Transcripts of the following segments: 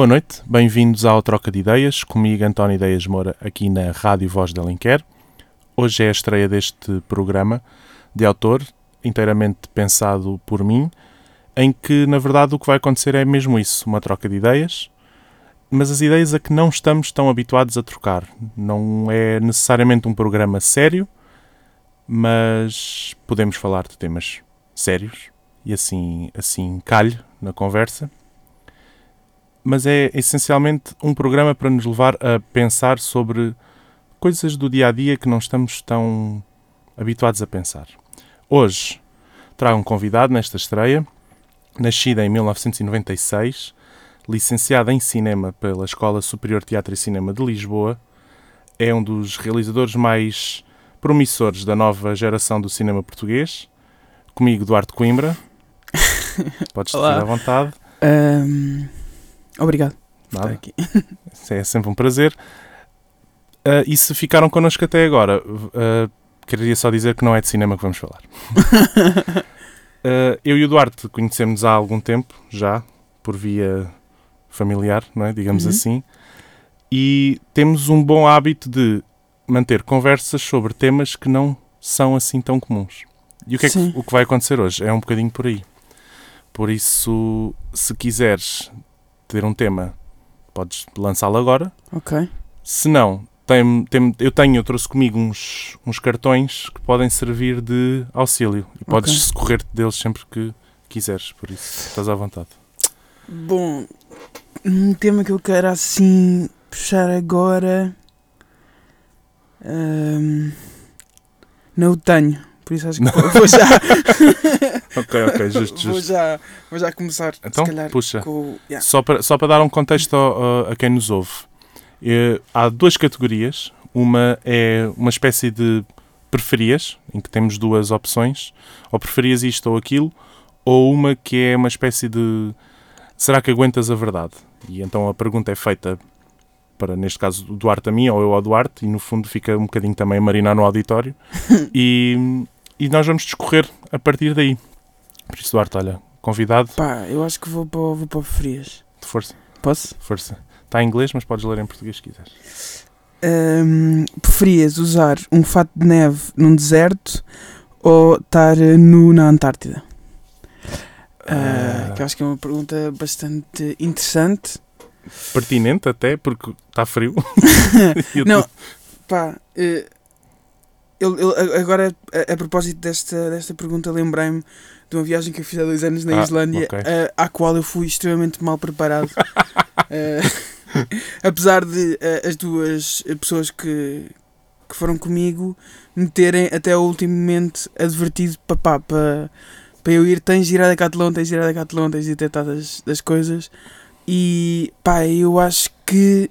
Boa noite, bem-vindos ao Troca de Ideias, comigo António Ideias Moura, aqui na Rádio Voz de Alenquer. Hoje é a estreia deste programa de autor, inteiramente pensado por mim, em que, na verdade, o que vai acontecer é mesmo isso, uma troca de ideias, mas as ideias a que não estamos tão habituados a trocar. Não é necessariamente um programa sério, mas podemos falar de temas sérios e assim, assim calho na conversa. Mas é essencialmente um programa para nos levar a pensar sobre coisas do dia a dia que não estamos tão habituados a pensar. Hoje trago um convidado nesta estreia, nascida em 1996, licenciada em cinema pela Escola Superior de Teatro e Cinema de Lisboa, é um dos realizadores mais promissores da nova geração do cinema português. Comigo, Duarte Coimbra. Podes estar à vontade. Um, obrigado. Nada. Aqui. É sempre um prazer. Uh, e se ficaram connosco até agora, uh, queria só dizer que não é de cinema que vamos falar. uh, eu e o Duarte conhecemos há algum tempo, já, por via familiar, não é? digamos uhum. assim, e temos um bom hábito de manter conversas sobre temas que não são assim tão comuns. E o que, é que, o que vai acontecer hoje? É um bocadinho por aí. Por isso, se quiseres ter um tema, podes lançá-lo agora. Ok. Se não, tem, tem, eu tenho, eu trouxe comigo uns, uns cartões que podem servir de auxílio. E podes okay. socorrer-te deles sempre que quiseres, por isso estás à vontade. Bom, um tema que eu quero assim puxar agora. Um, não o tenho, por isso acho que vou já. ok, ok, justo, justo. Vou já, vou já começar. Então, puxa. Com, yeah. Só, para, só para dar um contexto a, a quem nos ouve. É, há duas categorias. Uma é uma espécie de preferias, em que temos duas opções. Ou preferias isto ou aquilo. Ou uma que é uma espécie de será que aguentas a verdade? E então a pergunta é feita para, neste caso, o Duarte a mim ou eu ao Duarte, e no fundo fica um bocadinho também a marinar no auditório. e, e nós vamos discorrer a partir daí. Por isso, Duarte, olha, convidado. Pá, eu acho que vou para, vou para o Frias. De força. Posso? Força. Está em inglês, mas podes ler em português se quiseres. Um, preferias usar um fato de neve num deserto ou estar nu na Antártida? Uh, que eu acho que é uma pergunta bastante interessante. Pertinente até, porque está frio. não, pá, uh, eu, eu, agora a, a, propósito desta, desta pergunta lembrei-me de uma viagem que eu fiz há dois anos na ah, Islândia, okay. uh, à qual eu fui extremamente mal preparado. apesar de as duas pessoas que, que foram comigo me terem até o último momento advertido para, para eu ir, tens de ir a Decathlon, tens de ir a Decathlon, tens de ir das, das coisas. E pá, eu acho que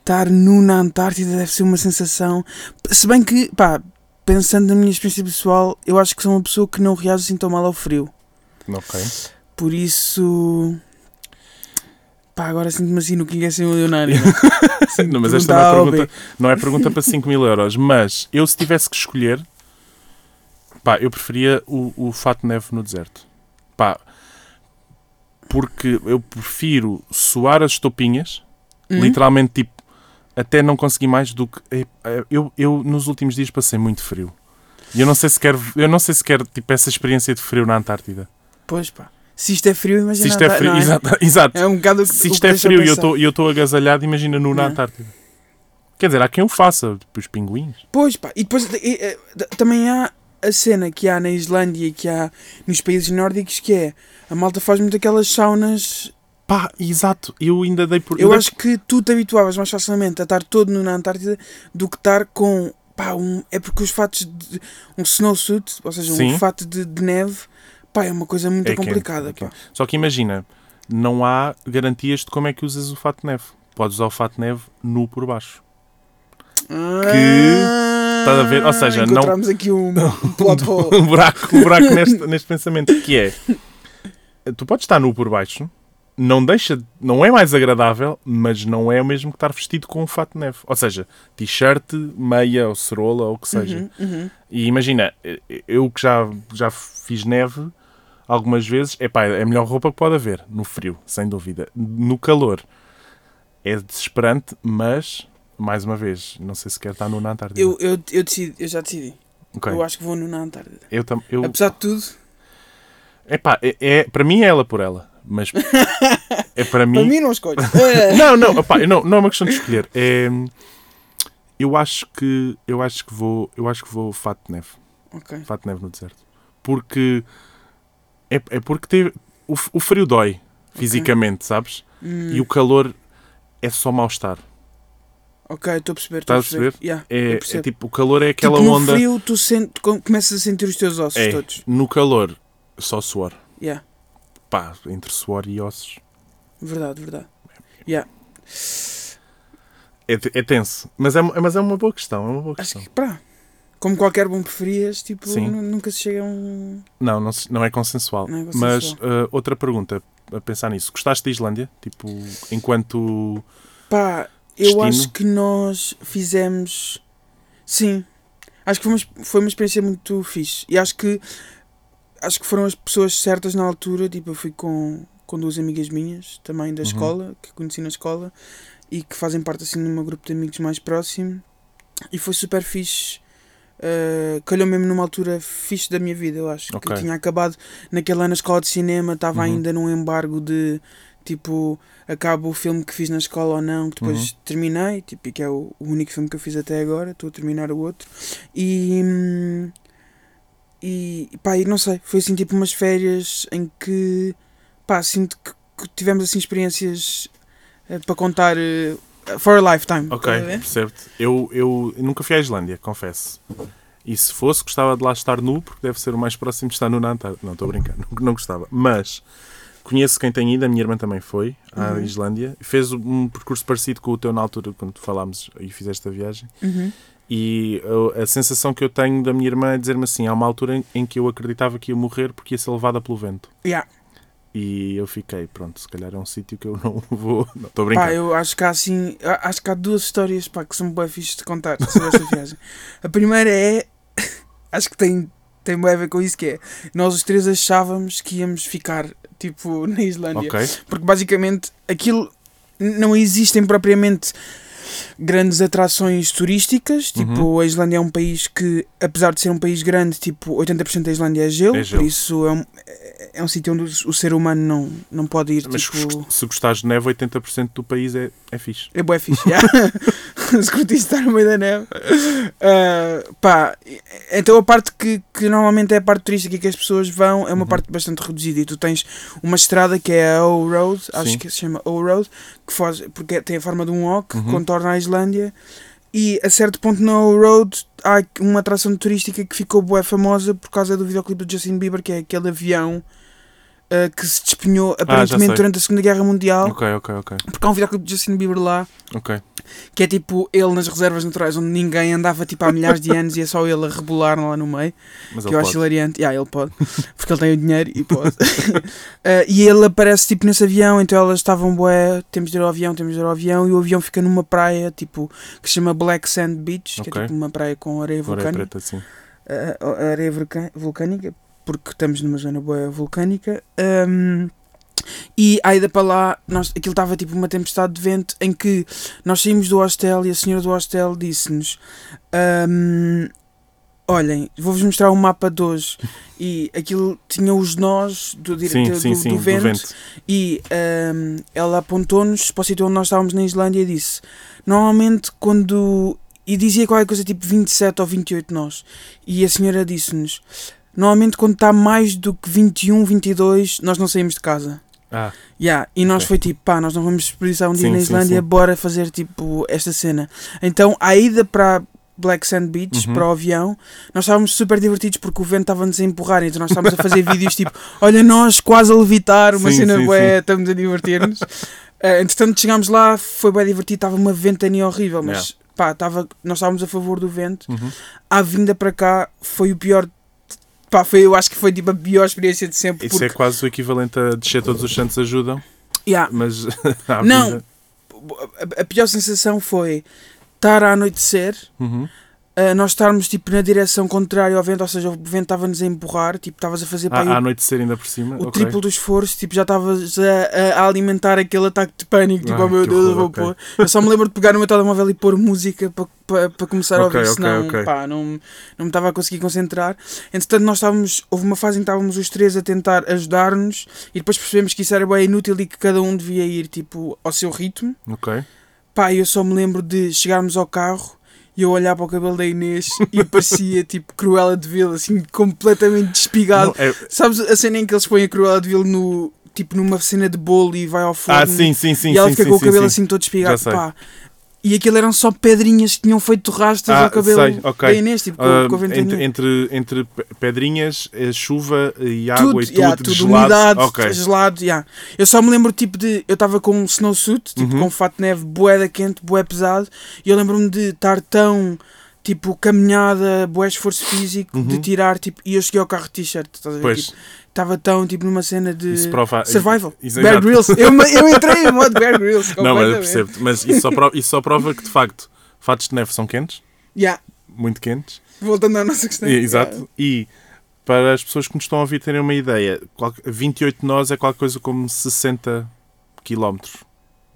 estar nu na Antártida deve ser uma sensação. Se bem que, pá, pensando na minha experiência pessoal, eu acho que sou uma pessoa que não reage assim tão mal ao frio. Ok. Por isso. Pá, agora sinto-me assim no que é ser milionário. não, mas esta não é, pergunta, não é pergunta para 5 mil euros. Mas eu, se tivesse que escolher, Pá, eu preferia o, o fato de neve no deserto. Pá, porque eu prefiro suar as estopinhas, uhum. literalmente, tipo, até não conseguir mais do que. Eu, eu, nos últimos dias passei muito frio. E eu não sei se quero, eu não sei se quero, tipo, essa experiência de frio na Antártida. Pois pá. Se isto é frio, imagina. Se isto é frio, é? exato, exato. É um bocado Se isto é frio e eu estou agasalhado, imagina no na Antártida. Quer dizer, há quem o faça, tipo os pinguins. Pois pá, e depois e, e, também há a cena que há na Islândia e que há nos países nórdicos que é a malta faz muito aquelas saunas. Pá, exato, eu ainda dei por. Eu acho que tu te habituavas mais facilmente a estar todo na Antártida do que estar com. Pá, um, é porque os fatos de. um snowsuit, ou seja, Sim. um fato de, de, neve, pá, é uma coisa muito é complicada. É Só que imagina, não há garantias de como é que usas o fato de neve. Podes usar o fato de neve nu por baixo. Ah. Que Estás a ver? Ou seja, não. aqui um, um, um buraco, um buraco neste, neste pensamento que é. Tu podes estar nu por baixo, não deixa, não é mais agradável, mas não é o mesmo que estar vestido com um fato de neve. Ou seja, t-shirt, meia ou cerola ou o que seja. Uhum, uhum. E imagina, eu que já, já fiz neve algumas vezes. Epá, é a melhor roupa que pode haver, no frio, sem dúvida. No calor é desesperante, mas, mais uma vez, não sei se quer estar no na Antártida. Eu, eu, eu, decidi, eu já decidi. Ok. Eu acho que vou no na Antártida. Eu, tam- eu, Apesar de tudo, epá, é, é- para mim é ela por ela, mas é para mim. para mim não escolho. Não, não, opá, não, não é uma questão de escolher. É, eu acho que eu acho que vou, eu acho que vou fato de neve, ok. fato de neve no deserto, porque é, é porque teve, o, o frio dói fisicamente, sabes? Hum, E o calor é só mal-estar. Ok, estou a perceber. Estás a perceber? Yeah, É, é tipo, o calor é aquela tipo, no onda. frio tu sente, com- começas a sentir os teus ossos É, todos. no calor, só suor. Yeah, Pá, entre suor e ossos. verdade, verdade. É, te- é tenso. Mas é, mas é uma boa questão. É uma boa Acho questão. que, pá, como qualquer bom preferias, tipo, nunca se chega a um... Não, não, não é consensual. Não é Mas consensual. uh, outra pergunta a pensar nisso. Gostaste da Islândia? Tipo, enquanto. Pá, eu acho que nós fizemos... Sim. Acho que foi uma, foi uma experiência muito fixe. E acho que acho que foram as pessoas certas na altura. Tipo, eu fui com, com duas amigas minhas, também da Uhum. escola, que conheci na escola, e que fazem parte assim de um grupo de amigos mais próximo. E foi super fixe. Uh, calhou mesmo numa altura fixe da minha vida, eu acho. Que Ok. eu tinha acabado naquele ano a escola de cinema, estava Uhum. ainda num embargo de tipo, acaba o filme que fiz na escola ou não, que depois Uhum. terminei, tipo, e que é o, o único filme que eu fiz até agora, estou a terminar o outro. E. hum, E pá, e não sei, foi assim tipo umas férias em que pá, sinto que, que tivemos assim experiências eh, para contar eh, for a lifetime. Ok, percebo-te. Eu, eu nunca fui à Islândia, confesso. E se fosse, gostava de lá estar nu, porque deve ser o mais próximo de estar nu na Antártida. Não, estou a brincar, não, não gostava. Mas conheço quem tem ido, a minha irmã também foi à Uhum. Islândia. Fez um percurso parecido com o teu na altura, quando falámos e fizeste a viagem. Uhum. E uh, a sensação que eu tenho da minha irmã é dizer-me assim: há uma altura em, em que eu acreditava que ia morrer porque ia ser levada pelo vento. Yeah. E eu fiquei, pronto, se calhar é um sítio que eu não vou. Estou a brincar. Pá, eu acho que há assim, a- acho que há duas histórias pá, que são bem fixes de contar sobre esta viagem. A primeira é, acho que tem, tem bem a ver com isso, que é, nós os três achávamos que íamos ficar, tipo, na Islândia. Ok, Porque basicamente aquilo não existem propriamente grandes atrações turísticas. Uhum. Tipo, a Islândia é um país que, apesar de ser um país grande, tipo, 80% da Islândia é gelo, É gelo. por isso é um, é- é um sítio onde o ser humano não, não pode ir. mas tipo, se gostares de neve, 80% do país é, é fixe. é bué fixe, yeah. Se curtiste estar no meio da neve. Ah, pá, então a parte que, que normalmente é a parte turística que as pessoas vão é uma Uhum. parte bastante reduzida e tu tens uma estrada que é a O Road, acho Sim. que se chama O Road, que faz, porque tem a forma de um O que Uhum. Contorna a Islândia e a certo ponto na O Road há uma atração turística que ficou bué famosa por causa do videoclipe do Justin Bieber, que é aquele avião ah, que se despenhou aparentemente sei. durante a Segunda Guerra Mundial, Ok, ok, ok. porque há um videoclipe de Justin Bieber lá Ok. Que é tipo ele nas reservas naturais onde ninguém andava tipo há milhares de anos e é só ele a rebolar lá no meio, Mas que eu acho hilariante. Yeah, ele pode, porque ele tem o dinheiro e pode. Eh, e ele aparece tipo nesse avião, então elas estavam bué, temos de ir ao avião, temos de ir ao avião, e o avião fica numa praia tipo que se chama Black Sand Beach, que Ok. é tipo uma praia com areia Agora é vulcânica. preta, eh, areia vulcânica, porque estamos numa zona boa vulcânica. Ahm, e a ida para lá, nós, aquilo estava tipo uma tempestade de vento em que nós saímos do hostel e a senhora do hostel disse-nos: ahm, Olhem, vou-vos mostrar um mapa de hoje. E aquilo tinha os nós do, dire- Sim, do, sim, sim, do do vento, vento. e ahm, ela apontou-nos para o sítio onde nós estávamos na Islândia e disse: Normalmente, quando. E dizia qualquer coisa tipo 27 ou 28 nós. E a senhora disse-nos: Normalmente, quando está mais do que 21, 22, nós não saímos de casa. Ah, Yeah, e nós Ok. foi tipo, pá, nós não vamos desperdiçar um dia Sim, na sim, Islândia, sim. bora fazer tipo esta cena. Então, a ida para Black Sand Beach, Uhum. para o avião, nós estávamos super divertidos porque o vento estava-nos a empurrar, então nós estávamos a fazer vídeos tipo, olha nós quase a levitar, uma Sim, cena sim, bué, estamos a divertir-nos. Eh, entretanto, chegámos lá, foi bem divertido, estava uma ventania horrível, mas pá, estava, nós estávamos a favor do vento. uhum. A vinda para cá foi o pior, pá, foi, eu acho que foi tipo a pior experiência de sempre. Isso porque, é quase o equivalente a descer todos os santos ajudam, yeah, mas Não. a, a pior sensação foi estar a anoitecer, Uhum. Ah, nós estarmos tipo na direção contrária ao vento, ou seja, o vento estava-nos a empurrar, tipo, estavas a fazer para Ah, à anoitecer ainda por cima. o ok. triplo do esforço, tipo, já estavas a, a alimentar aquele ataque de pânico, tipo, Ai, oh meu Deus, eu horror, vou ok. pôr. Eu só me lembro de pegar no meu telemóvel e pôr música para, para, para começar a Ok, ouvir, senão, pá, não, não me estava a conseguir concentrar. Entretanto, nós estávamos, houve uma fase em que estávamos os três a tentar ajudar-nos e depois percebemos que isso era bem inútil e que cada um devia ir, tipo, ao seu ritmo. Ok. Pá, eu só me lembro de chegarmos ao carro e eu olhar para o cabelo da Inês e parecia tipo Cruella de Vil, assim, completamente despigado. Não, é- Sabes a cena em que eles põem a Cruella de Vil no, tipo, numa cena de bolo e vai ao forno Ah, sim, sim, sim. e ela sim, fica sim, com o cabelo sim. assim todo despigado. Pá. E aquilo eram só pedrinhas que tinham feito rastas Ah, ao cabelo sei, ok. da Inês, tipo, com, Ah, com a ventania. entre, entre, entre pe- pedrinhas, eh, chuva e tudo, água e tudo, yeah, tudo gelado. umidade, Ok. gelado, yeah. Eu só me lembro tipo de. Eu estava com um snowsuit, tipo Uhum. com fato de neve, boeda quente, boé pesado, e eu lembro-me de estar tão tipo caminhada, boé esforço físico, de Uhum. tirar tipo. E eu cheguei ao carro de t-shirt, estás a ver? Pois, Tipo, Estava tão tipo numa cena de. isso prova... Survival. Isso- Bear. Grylls. Eu, eu entrei em modo Bear Grylls. Não, mas percebo. Mas isso só, prova, isso só prova que, de facto, fatos de neve são quentes. Yeah. Muito quentes. Voltando à nossa questão. E- Exato. E para as pessoas que nos estão a ouvir terem uma ideia, qual- 28 nós é qualquer coisa como 60 km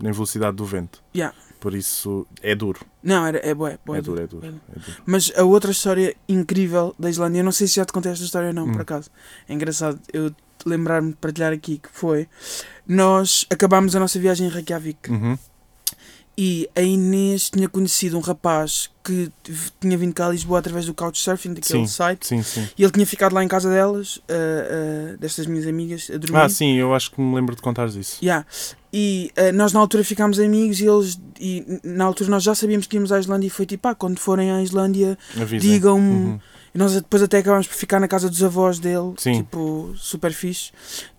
na velocidade do vento. Yeah. Por isso é duro. Não, era, é bué, bué É duro, é duro. bué duro. É duro. Mas a outra história incrível da Islândia, eu não sei se já te contei esta história ou não, Hum. por acaso. É engraçado eu lembrar-me de partilhar aqui que foi. Nós acabámos a nossa viagem em Reykjavik Uhum. E a Inês tinha conhecido um rapaz que tinha vindo cá a Lisboa através do Couchsurfing, daquele Sim. site, Sim, sim. e ele tinha ficado lá em casa delas, ah, ah, destas minhas amigas, a dormir. Ah, sim, eu acho que me lembro de contares isso. Yeah. E eh, nós na altura ficámos amigos e eles e na altura nós já sabíamos que íamos à Islândia e foi tipo, ah, quando forem à Islândia, digam-me. Uhum. E nós depois até acabámos por ficar na casa dos avós dele, Sim. tipo, super fixe.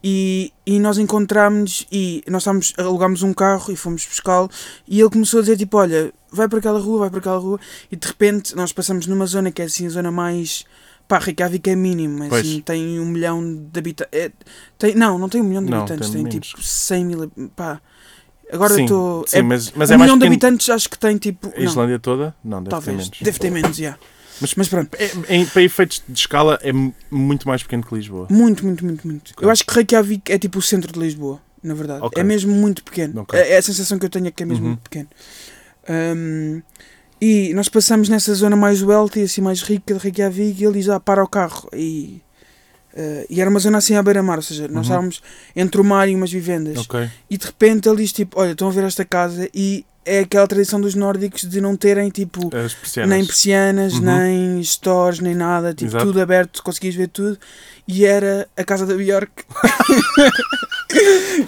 E, e nós encontramos e nós estávamos, alugámos um carro e fomos buscá-lo e ele começou a dizer tipo, olha, vai para aquela rua, vai para aquela rua e de repente nós passamos numa zona que é assim a zona mais pá, Reykjavik é mínimo, é Pois. assim, tem um milhão de habitantes. É, tem, não, não tem um milhão de Não, habitantes, tem tem, tipo 100 mil. Pá, agora estou. sim, É, mas, mas um é mais milhão de pequeno. habitantes acho que tem tipo. A não, Islândia toda? Não, deve ter talvez. menos. Deve ter menos, já. Mas, Mas pronto. é- em- para efeitos de escala é mu- muito mais pequeno que Lisboa. Muito, muito, muito, muito. Ok. Eu acho que Reykjavik é tipo o centro de Lisboa, na verdade. Ok. É mesmo muito pequeno. Ok. É, é a sensação que eu tenho é que é mesmo Uhum. muito pequeno. Ahm, e nós passamos nessa zona mais wealthy, assim mais rica de Reykjavik, e ele diz, ah, para o carro. E, eh, e era uma zona assim à beira-mar, ou seja, nós Uhum. estávamos entre o mar e umas vivendas. Ok. E de repente ele diz, tipo, olha, estão a ver esta casa e é aquela tradição dos nórdicos de não terem, tipo, As persianas. nem persianas, Uhum. nem stores, nem nada, tipo, Exato. tudo aberto, conseguias ver tudo. E era a casa da Bjork.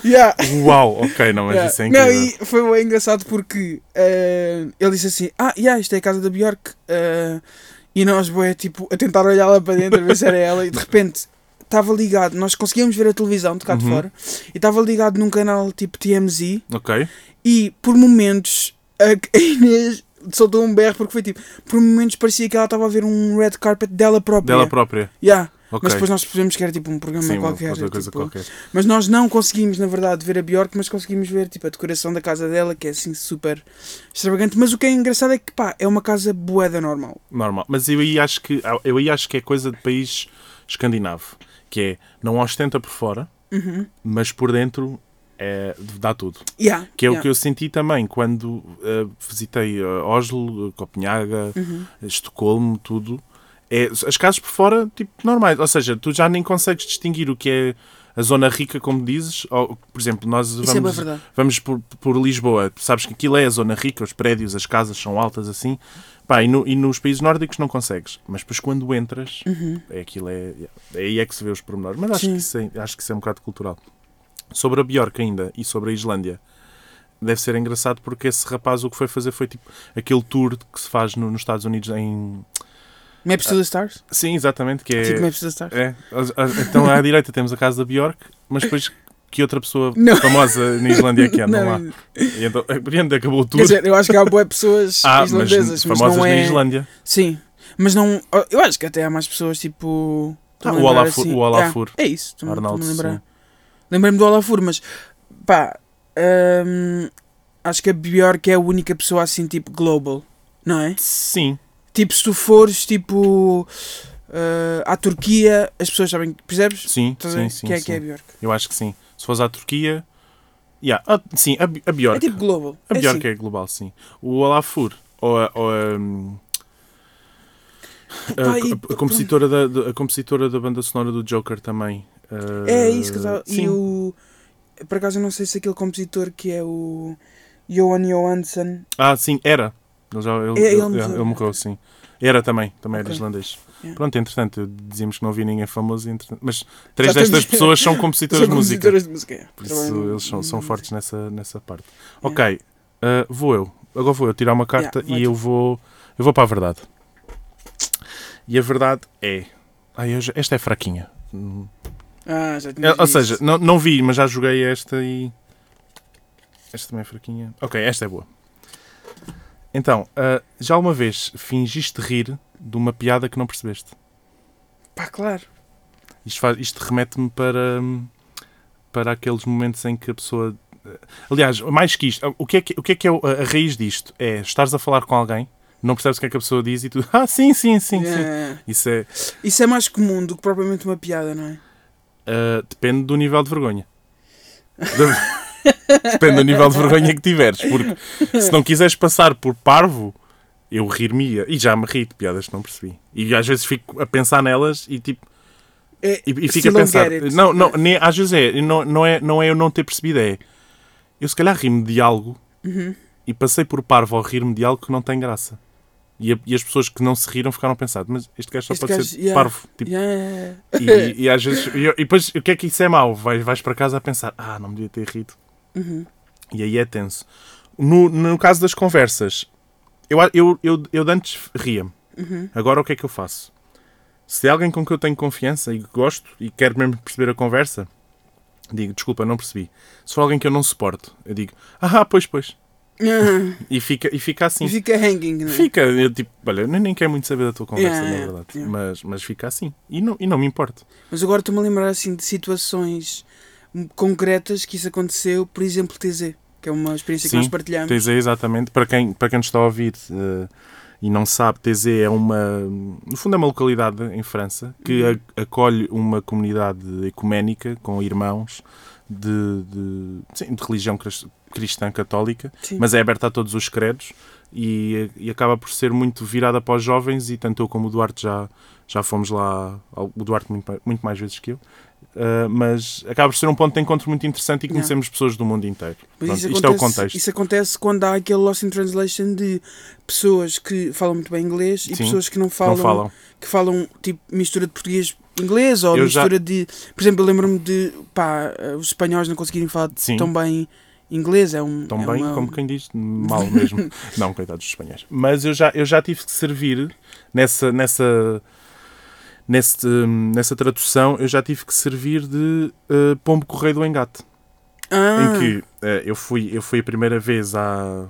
yeah. Uau, ok, não, mas yeah. isso é Não, incrível. e foi bem engraçado porque eh, ele disse assim: Ah, yeah, isto é a casa da Bjork. eh, e nós, boé, tipo, a tentar olhar lá para dentro, a ver se era ela, e de repente estava ligado, nós conseguíamos ver a televisão de cá de Uhum. fora, e estava ligado num canal tipo TMZ, Ok. e por momentos a Inês soltou um berro porque foi tipo, por momentos parecia que ela estava a ver um red carpet dela própria. Dela própria. Yeah. Ok. Mas depois nós percebemos que era tipo um programa Sim, qualquer. tipo, qualquer. Mas nós não conseguimos, na verdade, ver a Bjork, mas conseguimos ver tipo, a decoração da casa dela, que é assim super extravagante. Mas o que é engraçado é que pá, é uma casa boeda normal. Normal. Mas eu aí acho que eu aí acho que é coisa de país escandinavo. Que é não ostenta por fora, Uhum. mas por dentro é, dá tudo. Yeah, Que é o yeah. que eu senti também quando eh, visitei eh, Oslo, Copenhaga, Uhum. Estocolmo, tudo. É, as casas por fora, tipo, normais. Ou seja, tu já nem consegues distinguir o que é a zona rica, como dizes. Ou, por exemplo, nós Isso é vamos, verdade. vamos por, por Lisboa. Tu sabes que aquilo é a zona rica, os prédios, as casas são altas assim. Pá, e, no- e nos países nórdicos não consegues. Mas depois quando entras, Uhum. é aquilo é, é aí é que se vê os pormenores. Mas acho Sim. que, isso é, acho que isso é um bocado cultural. Sobre a Bjork ainda e sobre a Islândia. Deve ser engraçado porque esse rapaz o que foi fazer foi tipo aquele tour que se faz no- nos Estados Unidos em. Maps to the Stars? Sim, exatamente, que é. Tipo Maps to the Stars? É, então à direita temos a casa da Bjork, mas depois que outra pessoa Não. famosa na Islândia é que anda lá? Não, E então, e acabou quer tudo. dizer, eu acho que há boas pessoas ah, mas islandesas, mas, famosas não é... na Islândia. Sim, mas não... Eu acho que até há mais pessoas tipo... Ah, o Olafur- o Olafur. É, é isso, estou-me Arnaldo, a lembrar. Lembrei-me do Olafur, mas pá, hum, acho que a Bjork é a única pessoa assim tipo global, não é? Sim, Tipo, se tu fores tipo uh, à Turquia, as pessoas sabem, percebes? Sim, Estás sim, sim. que é sim. que é a Björk. Eu acho que sim. Se fores à Turquia. Yeah. ah, sim, a, a Bjork. É tipo global. a é Bjork assim. é global, sim. O Olafur, ou a, ou a, hum, a- a- compositora da, a compositora da banda sonora do Joker também. ah, É isso que eu estava. sim. E o. Por acaso eu não sei se aquele compositor que é o. Johan Johansson. Ah, sim, era. Ele, já, ele, É, ele ele- ele morreu, sim. Era também, também era Ok. islandês. Yeah. Pronto, entretanto, dizíamos que não havia ninguém famoso, mas três Já destas pessoas são compositoras São de música. de música. é. Por isso Trabalham eles são, são fortes nessa, nessa parte. Ok, ah, vou eu. Agora vou eu tirar uma carta Yeah, e eu vou, eu vou para a verdade. E a verdade é. Ai, eu esta é fraquinha. Ah, já tinha ou seja, não, não vi, mas já joguei esta e. Esta também é fraquinha. Ok, esta é boa. Então, ah, já uma vez fingiste rir de uma piada que não percebeste? Pá, claro. Isto, faz- isto remete-me para, para aqueles momentos em que a pessoa. Aliás, mais que isto, o que é que, o que, é, que é a, raiz disto? É estares a falar com alguém, não percebes o que é que a pessoa diz e tu. Ah, sim, sim, sim, sim. É. Isso é. Isso é mais comum do que propriamente uma piada, não é? ah, depende do nível de vergonha. depende do nível de vergonha que tiveres. Porque se não quiseres passar por parvo, eu rir-me-ia. E já me ri de piadas que não percebi. E às vezes fico a pensar nelas e tipo. É, E, e still a pensar. Não, não, nem, às vezes é. Não, não é. não é eu não ter percebido, é. Eu se calhar ri-me de algo Uhum. e passei por parvo ao rir-me de algo que não tem graça. E, a- e as pessoas que não se riram ficaram a pensar, mas este gajo só Este pode gajo, ser yeah. parvo. Tipo, Yeah. e, e às vezes. E, e depois, o que é que isso é mau? Vais, vais para casa a pensar, ah, não me devia ter rido. Uhum. E aí é tenso. No, no caso das conversas, eu, eu, eu, eu antes ria-me. Uhum. Agora o que é que eu faço? Se é alguém com quem eu tenho confiança e que gosto e quero mesmo perceber a conversa, digo, desculpa, não percebi. Se for alguém que eu não suporto, eu digo, ah, pois, pois. Ah, E fica, e fica assim. E fica hanging, não é? Fica, eu tipo, olha, eu nem, nem quero muito saber da tua conversa, Yeah, na verdade. yeah. Mas, mas fica assim. E não, e não me importa. Mas agora estou-me a lembrar assim de situações concretas que isso aconteceu, por exemplo, TZ, que é uma experiência Sim, que nós partilhamos. TZ, exatamente. Para quem, para quem nos está a ouvir eh, e não sabe, TZ é uma. No fundo, é uma localidade em França que Uhum. a- acolhe uma comunidade ecuménica com irmãos de, de, sim, de religião cris- cristã católica, Sim. mas é aberta a todos os credos e, e acaba por ser muito virada para os jovens. E tanto eu como o Duarte já, já fomos lá, o Duarte muito, muito mais vezes que eu. Uh, mas acaba por ser um ponto de encontro muito interessante e Yeah. conhecemos pessoas do mundo inteiro. Pronto, isso isto é o acontece- contexto. Isso acontece quando há aquele lost in translation de pessoas que falam muito bem inglês e Sim, pessoas que não falam, não falam. que falam tipo mistura de português inglês ou Eu já- mistura de, por exemplo, eu lembro-me de pá, eh, os espanhóis não conseguirem falar Sim. tão bem inglês, é um Tão é bem uma- como quem diz mal mesmo. não, coitados dos espanhóis. Mas eu já, eu já tive que servir nessa, nessa, nesse, nessa tradução, eu já tive que servir de uh, pombo correio do engate. Ah, Em que uh, eu, fui, eu fui a primeira vez há.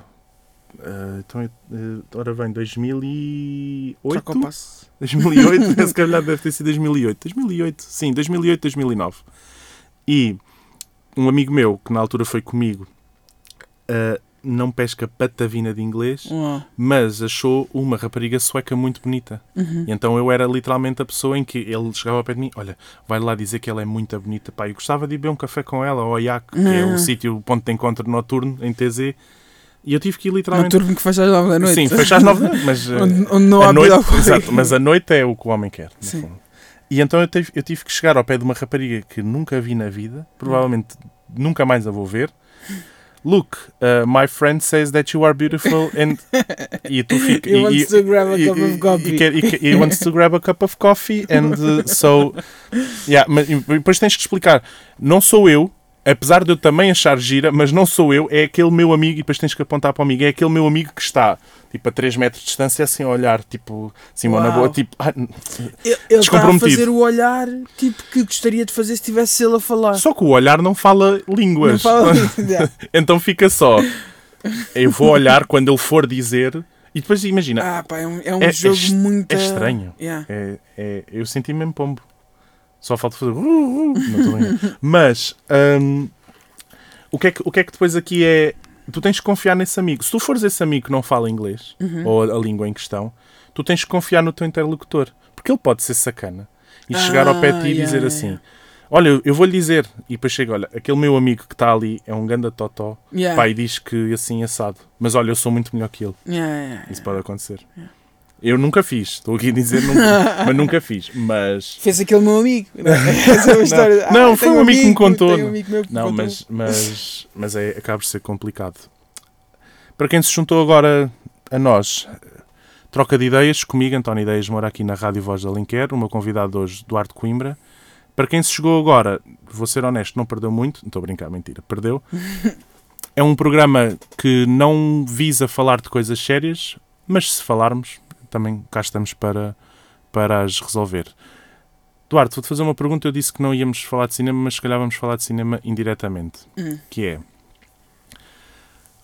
Uh, então, uh, ora bem, 2008? troca o passo. 2008, se calhar deve ter sido 2008. 2008, sim, 2008, 2009. E um amigo meu, que na altura foi comigo, ah, não pesca patavina de inglês, Uau. mas achou uma rapariga sueca muito bonita. Uhum. Então eu era literalmente a pessoa em que ele chegava ao pé de mim, olha, vai lá dizer que ela é muito bonita, pá, eu gostava de beber um café com ela, ao IAC, que é o Uhum. sítio, o ponto de encontro noturno, em TZ, e eu tive que ir literalmente... Noturno que fecha às 9 da noite. Sim, fecha às nove da noite, mas... ah, onde, onde não há a noite, exato, mas a noite é o que o homem quer. Sim. fundo. E então eu tive, eu tive que chegar ao pé de uma rapariga que nunca vi na vida, provavelmente nunca mais a vou ver. Look, uh, my friend says that you are beautiful and e tu fica, He wants to grab a cup of coffee. he wants to grab a cup of coffee and uh, so yeah, mas, depois tens que explicar não sou eu apesar de eu também achar gira, mas não sou eu, é aquele meu amigo, e depois tens que apontar para o amigo, é aquele meu amigo que está tipo a 3 metros de distância, assim a olhar, tipo, assim, na boa, tipo, ah, Ele ele está a Descomprometido. fazer o olhar tipo que gostaria de fazer se tivesse ele a falar. só que o olhar não fala línguas. Não fala Yeah. Então fica só. Eu vou olhar quando ele for dizer. E depois imagina. Ah, pá, é um, é um É- é jogo est- muito. é estranho. Yeah. É, é- eu senti mesmo pombo. Só falta fazer. uh, uh. Mas hum, o, que é que, o que é que depois aqui é, tu tens que confiar nesse amigo. Se tu fores esse amigo que não fala inglês, Uhum. ou a, a língua em questão, tu tens que confiar no teu interlocutor. Porque ele pode ser sacana e chegar ao pé de ti e Ah, yeah, dizer yeah, assim: yeah. Olha, eu- vou-lhe dizer. E depois chega: Olha, aquele meu amigo que está ali é um ganda totó. Yeah. Pai diz que assim assado. Mas olha, eu sou muito melhor que ele. Yeah, yeah, Isso yeah. pode acontecer. Eu nunca fiz, estou aqui a dizer, nunca, mas nunca fiz. Mas. Fez aquele meu amigo. Essa é. Não, Ah, foi um amigo que me contou. um amigo meu que Não, contou. mas, mas, mas é, acaba por ser complicado. Para quem se juntou agora a nós, troca de ideias comigo, António Ideias, mora aqui na Rádio Voz da Alenquer, o meu convidado hoje, Duarte Coimbra. Para quem se chegou agora, vou ser honesto, não perdeu muito, não estou a brincar, mentira, perdeu. É um programa que não visa falar de coisas sérias, mas se falarmos, também cá estamos para, para as resolver. Duarte, vou-te fazer uma pergunta. Eu disse que não íamos falar de cinema, mas se calhar vamos falar de cinema indiretamente. Hum. Que é: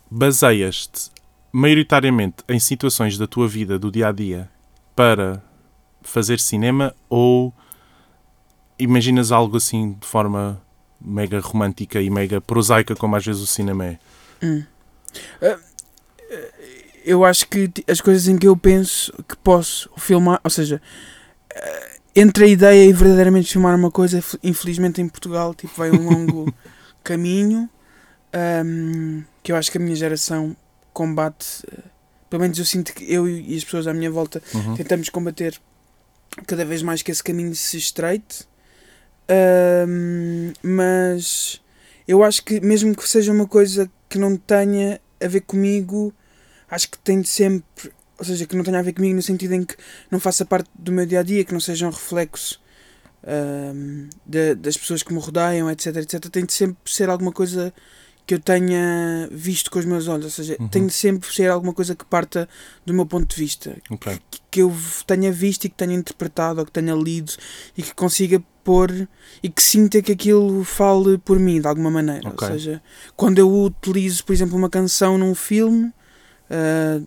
baseias-te maioritariamente em situações da tua vida, do dia a dia, para fazer cinema ou imaginas algo assim de forma mega romântica e mega prosaica, como às vezes o cinema é? Hum. Ah, eu acho que as coisas em que eu penso que posso filmar, ou seja, ah, entre a ideia e verdadeiramente filmar uma coisa, infelizmente em Portugal, tipo, vai um longo caminho ahm, que eu acho que a minha geração combate. ah, pelo menos eu sinto que eu e as pessoas à minha volta Uhum. tentamos combater cada vez mais que esse caminho se estreite. Ahm, mas eu acho que mesmo que seja uma coisa que não tenha a ver comigo, acho que tem de sempre, ou seja, que não tenha a ver comigo no sentido em que não faça parte do meu dia a dia, que não seja um reflexo ahm, da- das pessoas que me rodeiam, etc, etc, tem de sempre ser alguma coisa que eu tenha visto com os meus olhos, ou seja, Uhum. tem de sempre ser alguma coisa que parta do meu ponto de vista, Ok. que eu tenha visto e que tenha interpretado ou que tenha lido e que consiga pôr e que sinta que aquilo fale por mim de alguma maneira. Ok. Ou seja, quando eu utilizo, por exemplo, uma canção num filme, ah,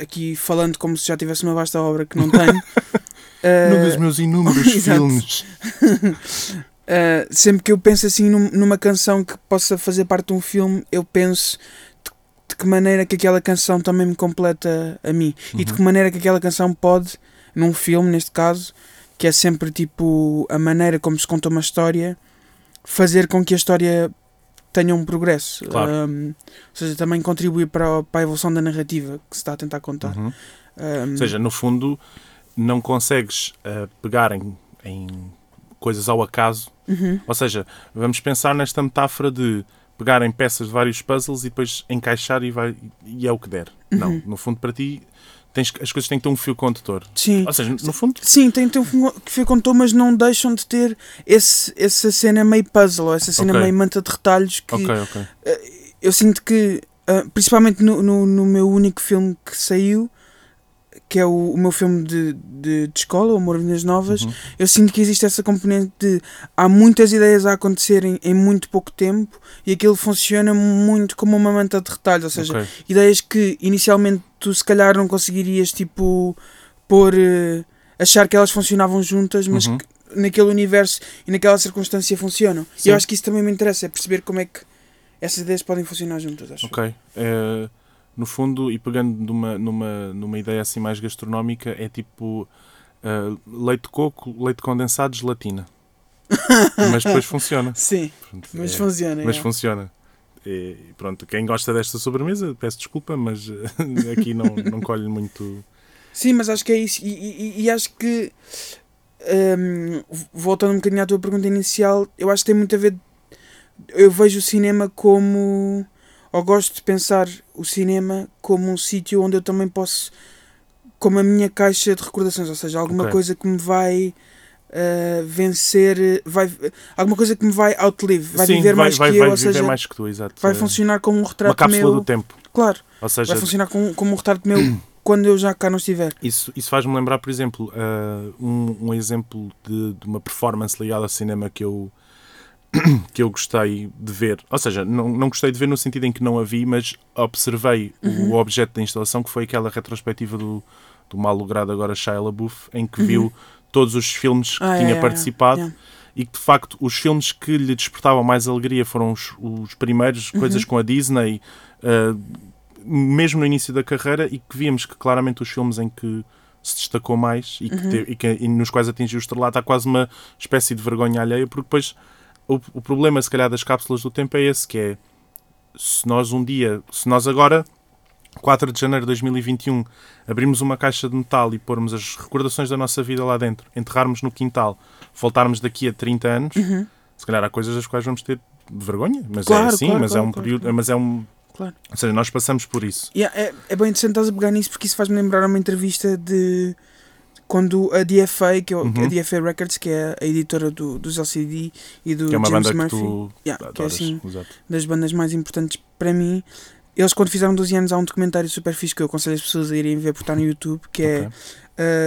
aqui falando como se já tivesse uma vasta obra que não tenho. ah, Num dos meus inúmeros filmes. Uh, sempre que eu penso assim num- numa canção que possa fazer parte de um filme, eu penso de, de que maneira que aquela canção também me completa a mim e de Uhum. que maneira que aquela canção pode, num filme neste caso, que é sempre tipo a maneira como se conta uma história, fazer com que a história tenha um progresso. Claro. Um, ou seja, também contribuir para a, para a evolução da narrativa que se está a tentar contar. Uhum. Um, Ou seja, no fundo, não consegues ah, pegar em, em coisas ao acaso. uhum, Ou seja, vamos pensar nesta metáfora de pegar em peças de vários puzzles e depois encaixar e, vai, e é o que der. Não, Uhum. no fundo, para ti, tens, que- as coisas têm que ter um fio condutor. Sim. Ou seja, no fundo, Sim, tem, tem um filme que foi contou, mas não deixam de ter esse, essa cena meio puzzle, ou essa cena Ok. meio manta de retalhos que ok, ok. eu sinto que, ah, principalmente no, no, no meu único filme que saiu, que é o, o meu filme de, de, de escola, O Amor Vinhas Novas, Uhum. eu sinto que existe essa componente de há muitas ideias a acontecerem em muito pouco tempo e aquilo funciona muito como uma manta de retalhos, ou seja, Ok. ideias que inicialmente tu se calhar não conseguirias tipo pôr eh, achar que elas funcionavam juntas, mas Uhum. que naquele universo e naquela circunstância funcionam. E Sim. eu acho que isso também me interessa, é perceber como é que essas ideias podem funcionar juntas, acho. Ok. Eh, no fundo, e pegando numa, numa, numa ideia assim mais gastronómica, é tipo eh, leite de coco, leite condensado, gelatina. Mas depois funciona. Sim, Portanto, mas é- funciona. mas é. funciona. E pronto, quem gosta desta sobremesa, peço desculpa, mas eh, aqui não, não colhe muito. Sim, mas acho que é isso. E, e- e acho que, hum, voltando um bocadinho à tua pergunta inicial, eu acho que tem muito a ver. Eu vejo o cinema como. Ou gosto de pensar o cinema como um sítio onde eu também posso. Como a minha caixa de recordações, ou seja, alguma Ok. coisa que me vai. uh, vencer, vai, alguma coisa que me vai outlive, vai Sim, viver vai, mais vai, que vai eu, ou seja, mais que tu, exato. vai É funcionar como um Uma retrato cápsula meu. do tempo. Claro, Ou seja, vai funcionar como, como um retrato meu quando eu já cá não estiver. Isso, isso faz-me lembrar, por exemplo, uh, um, um exemplo de, de uma performance ligada ao cinema que eu, que eu gostei de ver. Ou seja, não, não gostei de ver no sentido em que não a vi, mas observei Uhum. o objeto da instalação, que foi aquela retrospectiva do, do mal logrado agora Shia LaBeouf, em que Uhum. viu todos os filmes que Ah, tinha é, é, participado. é. e que de facto os filmes que lhe despertavam mais alegria foram os, os primeiros, Uhum. coisas com a Disney, uh, mesmo no início da carreira, e que víamos que claramente os filmes em que se destacou mais e, que Uhum. teve- e que- e nos quais atingiu o estrelato há quase uma espécie de vergonha alheia, porque depois o, o problema, se calhar, das cápsulas do tempo é esse, que é se nós um dia, se nós agora 4 de janeiro de 2021 abrimos uma caixa de metal e pormos as recordações da nossa vida lá dentro, enterrarmos no quintal, voltarmos daqui a 30 anos, Uhum. se calhar há coisas das quais vamos ter vergonha, mas Claro, é assim, claro, mas claro, é um período, mas é um, Claro. ou seja, nós passamos por isso. Yeah, é, é bem interessante estás a pegar nisso porque isso faz-me lembrar uma entrevista de quando a DFA, que é Uhum. a DFA Records, que é a editora do, dos LCD e do Que é uma James banda Murphy, que tu yeah, que é assim Exato. das bandas mais importantes para mim. Eles, quando fizeram 12 anos, há um documentário super fixe que eu aconselho as pessoas a irem ver porque está no YouTube, que é Ok.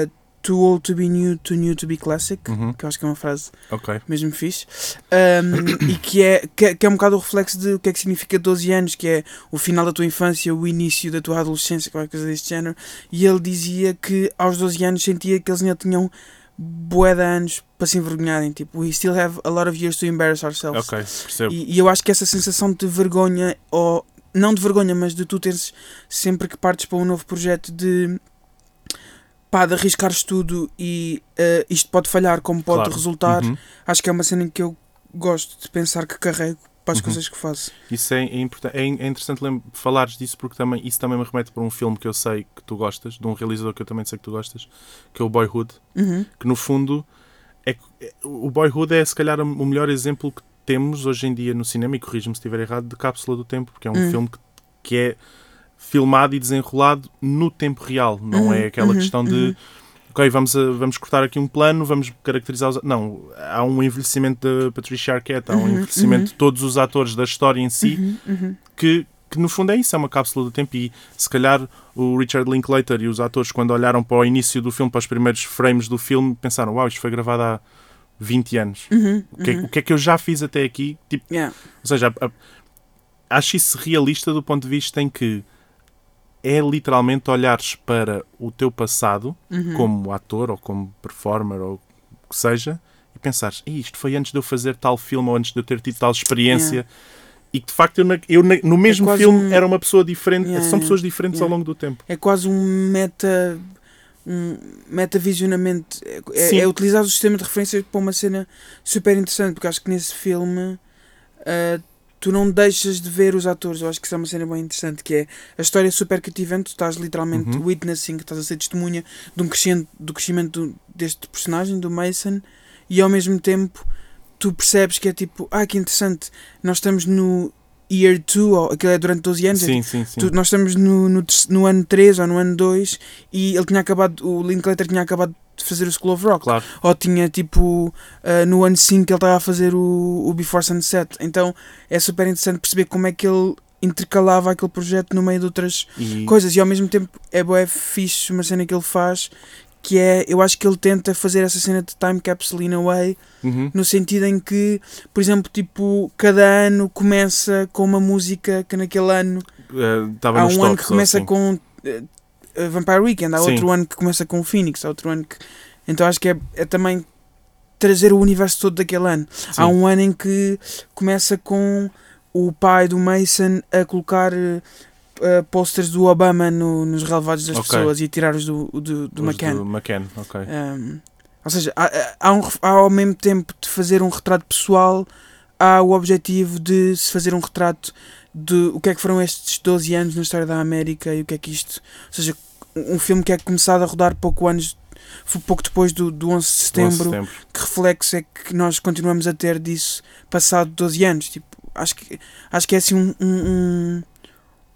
uh, Too Old to Be New, Too New to Be Classic, Uhum. que eu acho que é uma frase Ok. mesmo fixe, Um, e que é, que, que é um bocado o reflexo de o que é que significa 12 anos, que é o final da tua infância, o início da tua adolescência, qualquer coisa deste género. E ele dizia que aos 12 anos sentia que eles ainda tinham bué de anos para se envergonharem, tipo, we still have a lot of years to embarrass ourselves. Ok, percebo. E, e eu acho que essa sensação de vergonha, ou não de vergonha, mas de tu teres sempre que partes para um novo projeto de pá, de arriscares tudo e eh, isto pode falhar como pode Claro. resultar, Uhum. acho que é uma cena em que eu gosto de pensar que carrego para as Uhum. coisas que faço. Isso é, é, importante, é, é interessante falares disso porque também, isso também me remete para um filme que eu sei que tu gostas, de um realizador que eu também sei que tu gostas, que é o Boyhood, Uhum. que no fundo é, é- o Boyhood é se calhar o melhor exemplo que temos hoje em dia no cinema, e corrijo-me se estiver errado, de cápsula do tempo, porque é um Hum. filme que, que é filmado e desenrolado no tempo real, não Uhum, é aquela uhum, questão de uhum. ok, vamos, a- vamos cortar aqui um plano, vamos caracterizar os. Não, há um envelhecimento da Patricia Arquette, há um Uhum, envelhecimento uhum. de todos os atores da história em si, Uhum, que, que no fundo é isso, é uma cápsula do tempo. E se calhar o Richard Linklater e os atores, quando olharam para o início do filme, para os primeiros frames do filme, pensaram: Uau, isto foi gravado há 20 anos. O que, é, o que é que eu já fiz até aqui? Tipo, Yeah. ou seja, a- a- acho isso realista do ponto de vista em que é literalmente olhares para o teu passado Uhum. como ator ou como performer ou o que seja e pensares, "Ih, isto foi antes de eu fazer tal filme ou antes de eu ter tido tal experiência e que de facto eu, eu no mesmo quase filme um- era uma pessoa diferente, Yeah, são yeah, pessoas diferentes yeah. ao longo do tempo. É quase um meta. Um metavisionamento. É, Sim. é utilizar o sistema de referência para uma cena super interessante, porque acho que nesse filme ah, tu não deixas de ver os atores. Eu acho que isso é uma cena bem interessante, que é a história é super cativante, tu estás literalmente Uhum. witnessing, estás a ser testemunha de um crescimento, do crescimento do- deste personagem, do Mason, e ao mesmo tempo tu percebes que é tipo, ah, que interessante, nós estamos no year 2, ou aquilo é durante 12 anos, é Sim, sim, sim. Tu- nós estamos no, no, no ano 3 ou no ano 2 e ele tinha acabado, o Linklater tinha acabado de fazer o School of Rock. Claro. Ou tinha tipo ah, no ano 5 ele estava a fazer o, o Before Sunset. Então é super interessante perceber como é que ele intercalava aquele projeto no meio de outras E, coisas e ao mesmo tempo é bué fixe uma cena que ele faz que é, eu acho que ele tenta fazer essa cena de time capsule in a way Uhum. no sentido em que, por exemplo, tipo, cada ano começa com uma música que naquele ano Estava há um ano que começa assim. com eh, Vampire Weekend, há Sim. outro ano que começa com o Phoenix, há outro ano que. Então acho que é, é também trazer o universo todo daquele ano. Sim. Há um ano em que começa com o pai do Mason a colocar eh, eh, posters do Obama no- nos relevados das Ok. pessoas e tirar-os do, do, do Os McCann. do McCann, ok. Um, ou seja, há, há, um, há ao mesmo tempo de fazer um retrato pessoal, há o objetivo de se fazer um retrato de o que é que foram estes 12 anos na história da América e o que é que isto. Ou seja, um filme que é começado a rodar pouco anos. Pouco depois do, do 11 de 11 de setembro, setembro. que reflexo é que nós continuamos a ter disso passado 12 anos? Tipo, acho que, acho que é assim um. um, um-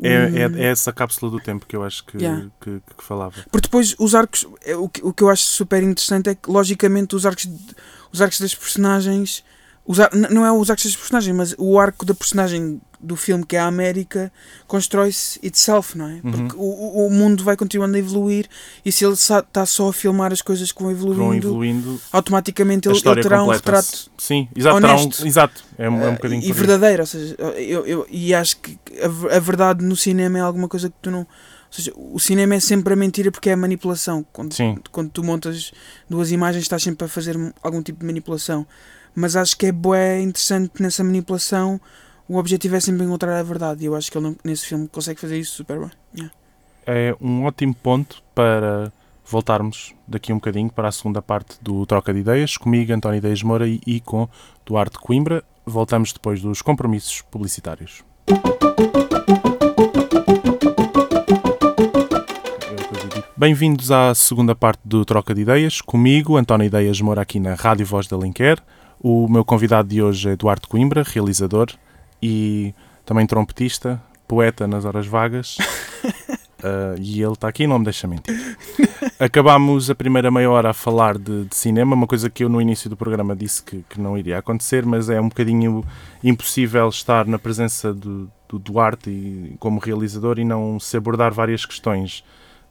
É, é, é essa cápsula do tempo que eu acho que, Yeah. que, que falava. Porque depois os arcos, é, o que, o que eu acho super interessante é que, logicamente, os arcos, os arcos das personagens, os ar- não é os arcos das personagens, mas o arco da personagem do filme, que é a América, constrói-se itself, não é? Uhum. Porque o, o- mundo vai continuando a evoluir e se ele está só a filmar as coisas que vão evoluindo, Vão evoluindo. automaticamente ele, ele terá um retrato Sim, exato. terá um- honesto. exato. É, um- é um eh, bocadinho e verdadeiro. Ou seja, eu, eu, e acho que a, a verdade no cinema é alguma coisa que tu não. Ou seja, o cinema é sempre a mentira porque é a manipulação. Quando, Sim. quando tu montas duas imagens, estás sempre a fazer algum tipo de manipulação. mas acho que é bué interessante nessa manipulação. O objetivo é sempre encontrar a verdade e eu acho que ele nesse filme consegue fazer isso super bem. Yeah. É um ótimo ponto para voltarmos daqui um bocadinho para a segunda parte do Troca de Ideias, comigo, António Ideias Moura e, e com Duarte Coimbra. Voltamos depois dos compromissos publicitários. Bem-vindos à segunda parte do Troca de Ideias, comigo, António Ideias Moura, aqui na Rádio Voz da Linker. O meu convidado de hoje é Duarte Coimbra, realizador e também trompetista, poeta nas horas vagas. Uh, e ele está aqui não me deixa mentir. Acabámos a primeira meia hora a falar de, de cinema, uma coisa que eu no início do programa disse que, que não iria acontecer, mas é um bocadinho impossível estar na presença do, do Duarte e, como realizador e não se abordar várias questões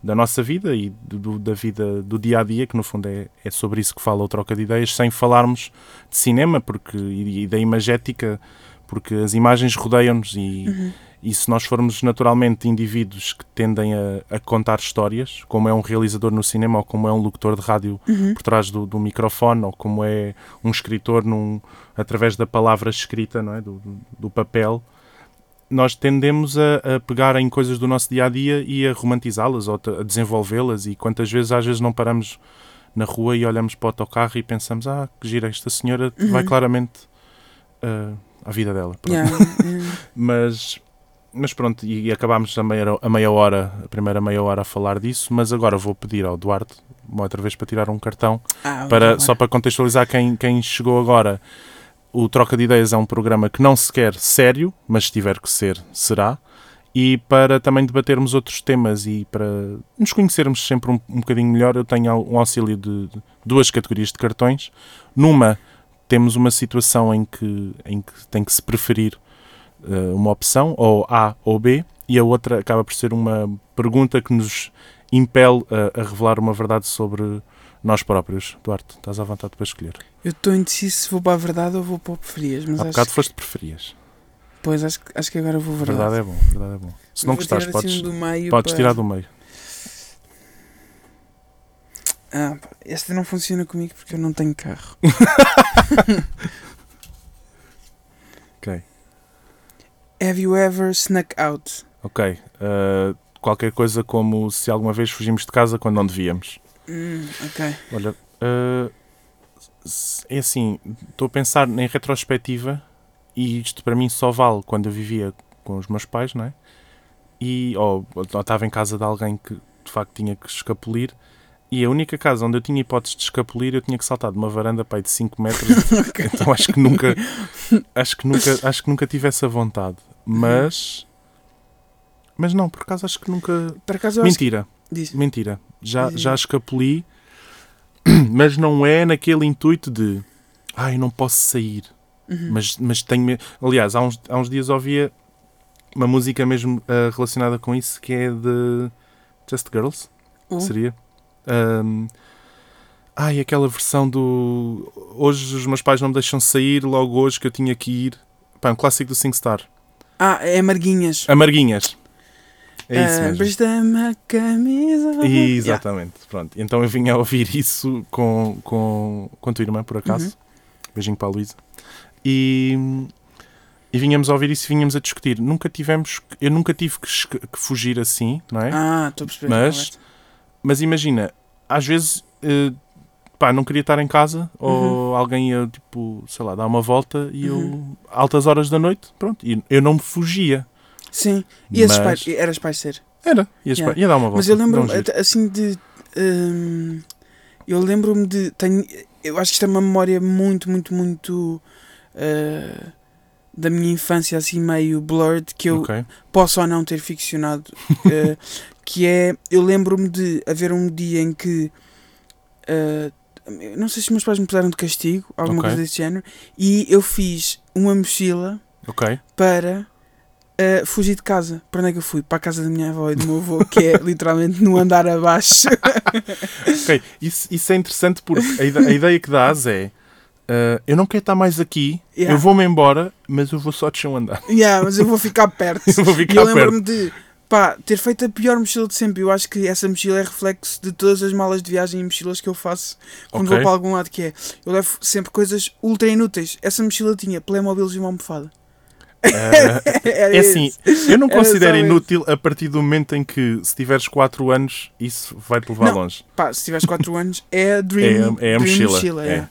da nossa vida e do- da vida do dia a dia, que no fundo é, é sobre isso que fala o Troca de Ideias, sem falarmos de cinema porque, e, e da imagética, porque as imagens rodeiam-nos e, e se nós formos naturalmente indivíduos que tendem a, a contar histórias, como é um realizador no cinema ou como é um locutor de rádio Uhum. por trás do, do microfone ou como é um escritor num, através da palavra escrita, não é? do, do- papel, nós tendemos a, a pegar em coisas do nosso dia a dia e a romantizá-las ou a desenvolvê-las. E quantas vezes, às vezes, não paramos na rua e olhamos para o autocarro e pensamos: Ah, que gira, esta senhora vai claramente ah, à vida dela. Yeah, yeah. Mas, mas pronto, e, e acabámos a meia, a meia hora, a primeira meia hora a falar disso, mas agora vou pedir ao Duarte, uma outra vez, para tirar um cartão, Ah, para, só para contextualizar quem, quem chegou agora. O Troca de Ideias é um programa que não se quer sério, mas se tiver que ser, será. E para também debatermos outros temas e para nos conhecermos sempre um, um bocadinho melhor, eu tenho um auxílio de duas categorias de cartões. Numa, temos uma situação em que, em que tem que se preferir eh, uma opção, ou A ou B, e a outra acaba por ser uma pergunta que nos impele a, a revelar uma verdade sobre nós próprios. Duarte, estás à vontade para escolher. Eu estou indeciso se vou para a verdade ou vou para o preferias, mas Há bocado foste preferias. pois, acho, que- acho que agora vou verdade. Verdade é bom, verdade é bom. Se não gostares, assim podes, do podes para- tirar do meio. Ah, esta não funciona comigo porque eu não tenho carro. Ok. Have you ever snuck out? Ok. Uh, qualquer coisa como se alguma vez fugimos de casa quando não devíamos. Hum, ok. Olha, uh, é assim, estou a pensar em retrospectiva e isto para mim só vale quando eu vivia com os meus pais, não é? E, ou, ou estava em casa de alguém que de facto tinha que escapulir. E a única casa onde eu tinha hipótese de escapulir, eu tinha que saltar de uma varanda pai, de 5 metros. Então acho que nunca, acho que nunca, acho que nunca tive essa vontade. Mas, mas não, por acaso acho que nunca. Por acaso acho que... Mentira. Mentira. Já, já escapuli, mas não é naquele intuito de ai, não posso sair. Uhum. Mas, mas tenho. Aliás, há uns, há uns dias ouvia uma música mesmo ah, relacionada com isso que é de Just Girls, Oh, seria. Ahm, ai, aquela versão do Hoje os meus pais não me deixam sair, logo hoje que eu tinha que ir. Pá, um clássico do SingStar. Ah, é Marguinhas. Amarguinhas. É isso mesmo. Presta-me a camisa. Exatamente, pronto. Então eu vinha a ouvir isso com, com, com a tua irmã, por acaso. Uhum. Beijinho para a Luísa. E, e vinhamos a ouvir isso e vinhamos a discutir. Nunca tivemos, eu nunca tive que, que fugir assim, não é? Ah, estou a perceber. Mas- Mas imagina, às vezes, eh, pá, não queria estar em casa ou alguém ia, tipo, sei lá, dar uma volta e Uhum. eu, altas horas da noite, pronto, e eu não me fugia. Sim. E Mas- pais, eras pai ser. Era, ia, Yeah. ia dar uma volta. Mas eu um até assim de. hum, eu lembro-me de. Tenho, eu acho que isto é uma memória muito, muito, muito. uh, da minha infância, assim meio blurred, que eu Ok. posso ou não ter ficcionado. uh, que é. Eu lembro-me de haver um dia em que. uh, não sei se meus pais me puseram de castigo, alguma Ok. coisa desse género, e eu fiz uma mochila Ok. para uh, fugir de casa. Para onde é que eu fui? Para a casa da minha avó e do meu avô, que é literalmente no andar abaixo. Ok, isso, isso é interessante porque a, ide- a ideia que dás é ah, eu não quero estar mais aqui, Yeah. eu vou-me embora, mas eu vou só descer um andar. yeah, mas eu vou ficar perto. Eu vou E ficar eu perto. lembro-me de Pá, ter feito a pior mochila de sempre. Eu acho que essa mochila é reflexo de todas as malas de viagem e mochilas que eu faço quando Ok. vou para algum lado. Que é, eu levo sempre coisas ultra inúteis. Essa mochila tinha Playmobiles e uma almofada. Era é assim, isso. eu não Era considero só isso. inútil a partir do momento em que, se tiveres 4 anos, isso vai-te levar Não. longe. Pá, se tiveres 4 anos, é a Dream, É a- é a dream mochila, é. é.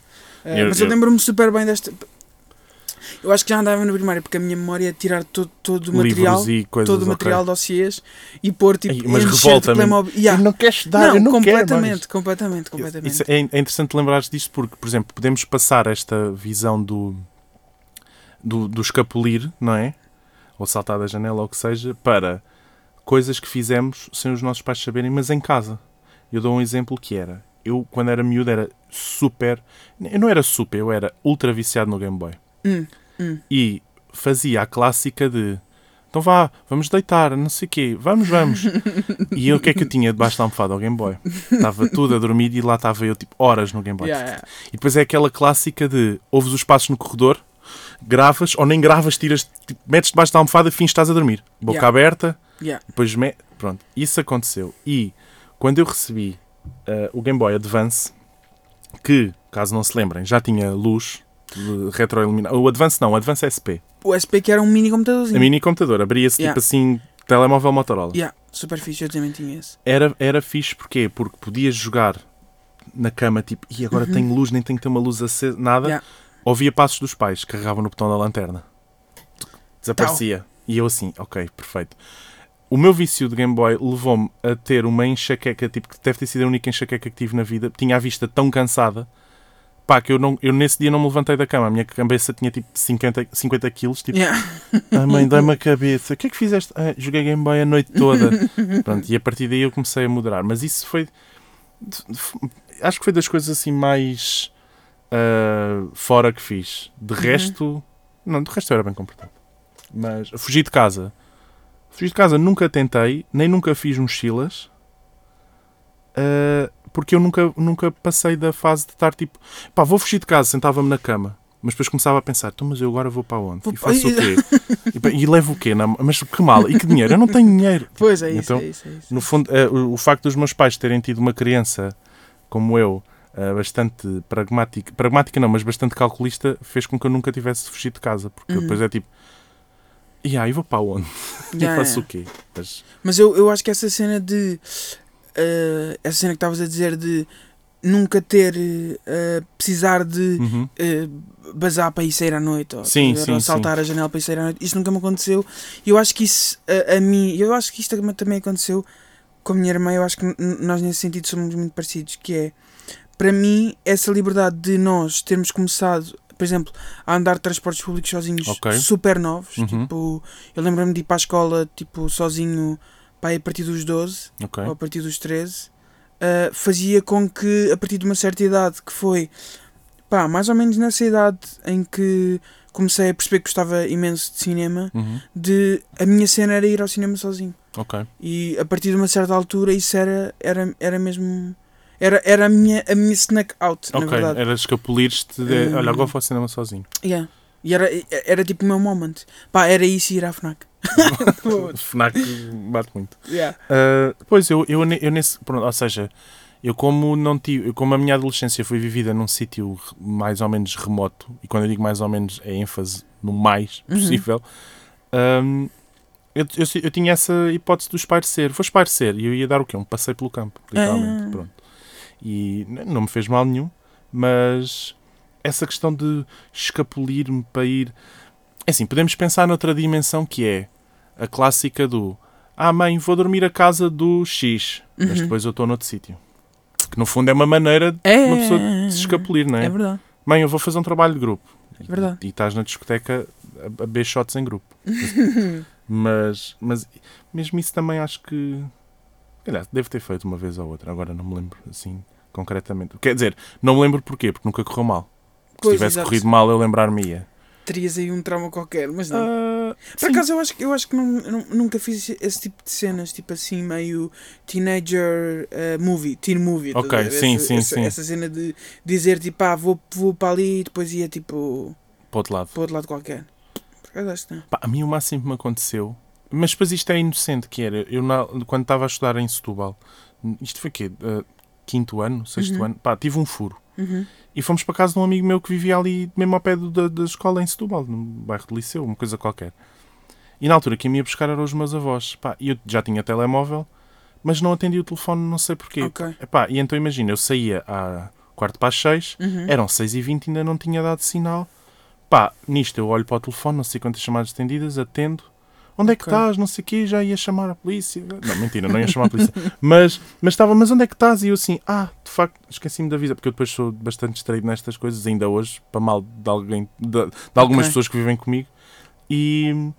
É, Eu- mas eu, eu- lembro-me super bem desta. Eu acho que já andava no primário, porque a minha memória é tirar todo, todo o material, e coisas. todo o material de dossiês e pôr tipo Ai, mas revolta-me. Playmobil. Yeah. Eu não quero estudar, Não, eu não completamente, completamente, completamente. Isso é, é interessante lembrares disto porque, por exemplo, podemos passar esta visão do, do, do escapulir, não é? Ou saltar da janela, ou o que seja, para coisas que fizemos sem os nossos pais saberem, mas em casa. Eu dou um exemplo que era, eu quando era miúdo era super, eu não era super, eu era ultra viciado no Game Boy. Hum, hum. E fazia a clássica de então vá, vamos deitar, não sei o quê, vamos, vamos. e eu o que é que eu tinha debaixo da almofada ao Game Boy? Estava tudo a dormir e lá estava eu tipo horas no Game Boy. Yeah, yeah. E depois é aquela clássica de ouves os passos no corredor, gravas ou nem gravas, tiras, tipo, metes debaixo da almofada, fins estás a dormir. Boca Yeah. aberta, depois me... pronto, isso aconteceu. E quando eu recebi eh, o Game Boy Advance, que, caso não se lembrem, já tinha luz de retroiluminar. O Advance não, o Advance SP. O SP que era um mini computadorzinho. A mini computador abria-se Yeah. tipo assim, telemóvel Motorola. Yeah, super fixe, eu também tinha esse. Era, era fixe porquê? Porque podias jogar na cama, tipo, e agora tenho luz, nem tenho que ter uma luz acesa, nada. Uhum. Yeah. Ouvia passos dos pais, carregavam no botão da lanterna. Desaparecia. E eu assim, ok, perfeito. O meu vício de Game Boy levou-me a ter uma enxaqueca, tipo, que deve ter sido a única enxaqueca que tive na vida. Tinha a vista tão cansada, pá, que eu, não, eu nesse dia não me levantei da cama. A minha cabeça tinha tipo 50, 50 quilos, tipo, Yeah. a mãe dói-me a cabeça. O que é que fizeste? "Ah, joguei Game Boy a noite toda. Pronto, e a partir daí eu comecei a moderar. Mas isso foi. Acho que foi das coisas assim mais ah, fora que fiz. De resto. Não, de resto eu era bem comportado. Mas fugi de casa. Fugi de casa nunca tentei, nem nunca fiz mochilas. ah, porque eu nunca, nunca passei da fase de estar tipo, pá, vou fugir de casa, sentava-me na cama. Mas depois começava a pensar, então, mas eu agora vou para onde? E faço o quê? E, e levo o quê? Na- Mas que mal? E que dinheiro? Eu não tenho dinheiro. Pois é isso, Então, é isso, é isso. No fundo, eh, o, o facto dos meus pais terem tido uma criança como eu, eh, bastante pragmática, pragmática não, mas bastante calculista, fez com que eu nunca tivesse fugido de casa. Porque Uhum. depois é tipo, e aí vou para onde? E Yeah, faço yeah. o quê? Mas, Mas eu, eu acho que essa cena de. eh, essa cena que estavas a dizer de nunca ter. eh, precisar de. uhum. eh, bazar para ir sair à noite ou, Sim, ver, sim, ou saltar a janela para ir sair à noite, isso nunca me aconteceu. E eu acho que isso a, a mim, eu acho que isto também- aconteceu com a minha irmã. Eu acho que nós, nesse sentido, somos muito parecidos. Que é para mim, essa liberdade de nós termos começado, por exemplo, a andar de transportes públicos sozinhos Ok. super novos. Uhum. Tipo, eu lembro-me de ir para a escola tipo, sozinho pá, a partir dos 12 Ok. ou a partir dos 13, uh, fazia com que, a partir de uma certa idade, que foi pá, mais ou menos nessa idade em que comecei a perceber que gostava imenso de cinema, Uhum. de a minha cena era ir ao cinema sozinho. Ok. E a partir de uma certa altura isso era, era, era mesmo. Era, era a, minha, a minha snack out, na Ok. verdade. Era escapulir-te de. Hum. Olha, agora vou ao cinema sozinho. Yeah. E era, era tipo o meu moment. Pá, era isso e ir à FNAC. FNAC bate muito. yeah. Uh, pois, eu, eu, eu nesse. Pronto, ou seja, eu como não tive. Como a minha adolescência foi vivida num sítio mais ou menos remoto, e quando eu digo mais ou menos é ênfase no mais Uhum. possível, um, eu, eu, eu tinha essa hipótese do espairecer. Vou espairecer e eu ia dar o quê? Um passeio pelo campo, literalmente. Ah. Pronto. E não me fez mal nenhum, mas essa questão de escapulir-me para ir. É assim, podemos pensar noutra dimensão que é a clássica do Ah, mãe, vou dormir a casa do X, mas Uhum. depois eu estou noutro sítio. Que no fundo é uma maneira de É, uma pessoa de se escapulir, não é? É verdade. Mãe, eu vou fazer um trabalho de grupo. É verdade. E, e estás na discoteca a, shots em grupo. mas, mas mesmo isso também acho que. Calhar, devo ter feito uma vez ou outra, agora não me lembro assim concretamente. Quer dizer, não me lembro porquê, porque nunca correu mal. Se Pois, tivesse exato. corrido mal, eu lembrar-me-ia. Terias aí um trauma qualquer, mas não. Ah, Por sim. acaso eu acho, que- eu acho que não- não- nunca fiz esse tipo de cenas, tipo assim, meio teenager eh, movie, teen movie. Ok, sim, essa, sim, essa, sim. essa cena de dizer tipo, ah, vou, vou para ali e depois ia tipo Para outro lado. para outro lado qualquer. Por acaso acho que não. Pá, a mim o máximo que me aconteceu Mas depois isto é inocente, que era, eu na- quando estava a estudar em Setúbal, isto foi o quê? Uh, quinto ano, sexto Uhum. ano, pá, tive um furo. Uhum. E fomos para casa de um amigo meu que vivia ali, mesmo ao pé do- da, da escola em Setúbal, no bairro de Liceu, uma coisa qualquer. E na altura quem me ia buscar eram os meus avós. Pá, e eu já tinha telemóvel, mas não atendi o telefone, não sei porquê. Ok. Epá, e então imagina, eu saía à quarto para as seis, Uhum. eram seis e vinte ainda não tinha dado sinal. Pá, nisto eu olho para o telefone, não sei quantas chamadas atendidas, atendo. Onde é que Ok. estás? Não sei o quê, já ia chamar a polícia. Não, mentira, não ia chamar a polícia. mas, mas estava, mas onde é que estás? E eu assim, ah, de facto, esqueci-me de avisar, porque eu depois sou bastante distraído nestas coisas, ainda hoje, para mal de alguém, de, de algumas Ok. pessoas que vivem comigo. E,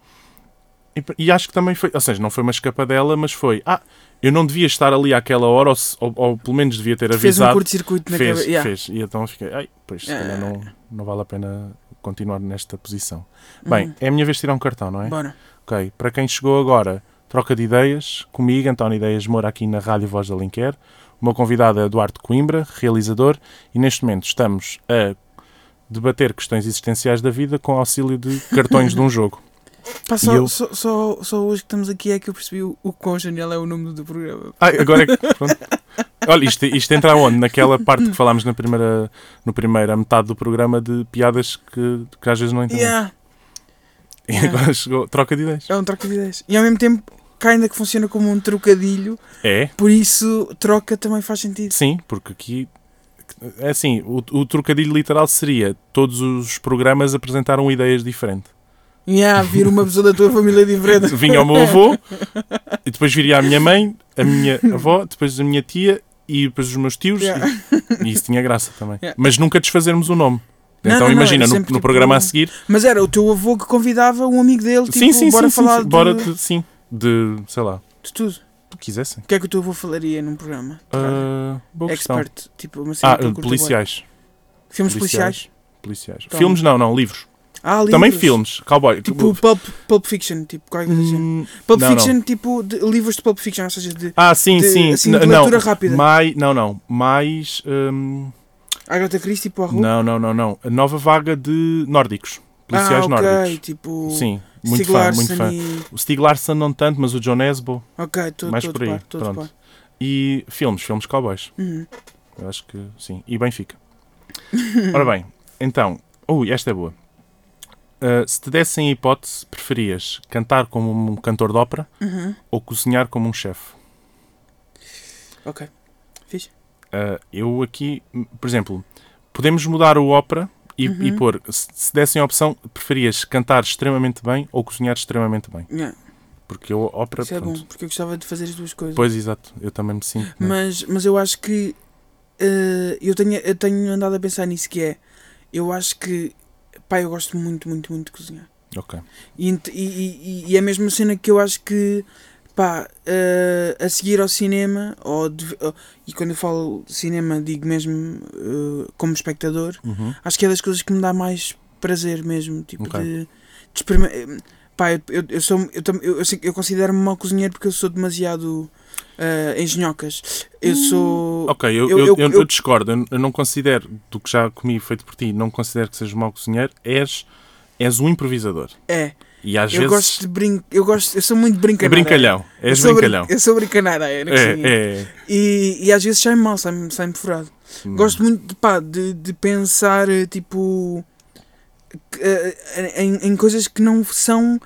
e, e acho que também foi, ou seja, não foi uma escapadela, mas foi, ah, eu não devia estar ali àquela hora, ou, ou, ou pelo menos devia ter Fez um avisado. curto-circuito na Fez, cabeça. Yeah. fez. E então fiquei, ai, pois, se calhar não, não vale a pena continuar nesta posição. Bem, Uhum. é a minha vez de tirar um cartão, não é? Bora. Ok, para quem chegou agora, troca de ideias comigo, António Ideias Moura, aqui na Rádio Voz da Linquer. O meu convidado é Eduardo Coimbra, realizador, e neste momento estamos a debater questões existenciais da vida com auxílio de cartões de um jogo. Pá, só, eu- só, só, só hoje que estamos aqui é que eu percebi o, o quão genial é o nome do programa. Ah, agora é que. Pronto. Olha, isto, isto entra onde? Naquela parte que falámos na primeira, no primeira metade do programa de piadas que, que às vezes não entendemos. Yeah. E agora chegou. Troca de ideias. É um troca de ideias. E ao mesmo tempo, cá ainda que funciona como um trocadilho, É, por isso troca também faz sentido. sim, porque aqui. É assim, o, o trocadilho literal seria todos os programas apresentaram ideias diferentes. Yeah, vir uma pessoa da tua família diferente. Vinha o meu avô, e depois viria a minha mãe, a minha avó, depois a minha tia e depois os meus tios. Yeah. E, e isso tinha graça também. Yeah. Mas nunca desfazermos o nome. Não, então não, não, imagina, era no, no tipo- programa a seguir. Mas era o teu avô que convidava um amigo dele, tipo, sim, sim, bora sim, falar sim, de, Bora de, sim, de, sei lá, de tudo. o que quisessem. O que é que o teu avô falaria num programa? Ah, boa questão. Expert, tipo, uma cena Ah, policiais. Filmes policiais? Policiais. Toma. Filmes não, não, livros. Ah, Também livros. filmes. Cowboy. Tipo Pulp, Pulp Fiction, tipo, qualquer coisa assim. Hum, Pulp não, Fiction, tipo, de- livros de Pulp Fiction, ou seja, de Ah, sim, de- sim. assim, de não, leitura rápida. mais, não, não. Mais. hum, Agatha Christie, tipo, não, não, não, não. A nova vaga de nórdicos. Policiais ah, ok, nórdicos. tipo... Sim, muito Stieg fã, muito Larsson fã. e- O Stieg Larsson não tanto, mas o John Nesbo. Ok, estou Mais todo por aí, par, pronto. par. E filmes, filmes cowboys. Uhum. Eu acho que sim. E Benfica. Ora bem, então. Ui, esta é boa. Uh, se te dessem a hipótese, preferias cantar como um cantor de ópera Uhum. ou cozinhar como um chefe? Ok, fixe. Uh, eu aqui, por exemplo, podemos mudar o ópera e, Uhum. e pôr, se, se dessem a opção, preferias cantar extremamente bem ou cozinhar extremamente bem? Yeah, Porque eu, ópera, isso é bom, porque eu gostava de fazer as duas coisas. Pois, exato, eu também me sinto. né? Mas, mas eu acho que eh, eu, tenho, eu tenho andado a pensar nisso que é eu acho que pá, eu gosto muito, muito, muito de cozinhar. Ok. E, e, e, e é a mesma cena que eu acho que pá, eh, a seguir ao cinema, ou de- ou- e quando eu falo cinema digo mesmo eh, como espectador, Uhum. acho que é das coisas que me dá mais prazer mesmo, tipo Ok. de, de experima- eh, Pá, eu, eu, eu sou eu, eu, eu, eu considero-me mau cozinheiro porque eu sou demasiado uh, engenhocas. Eu sou. Ok, eu, Eu- eu, eu- eu, eu- discordo. Eu, eu não considero, do que já comi feito por ti, não considero que sejas mau cozinheiro. És, és um improvisador. É, E às eu vezes. gosto de brin eu gosto, eu sou muito É brincadeira. brincalhão. Eu És sou brin- brincalhão. Eu sou brincadeira é. É, é. E, e às vezes sai mal, sai-me sai furado. Hum. Gosto muito de, pá, de, de pensar eh, tipo eh, em, em coisas que não são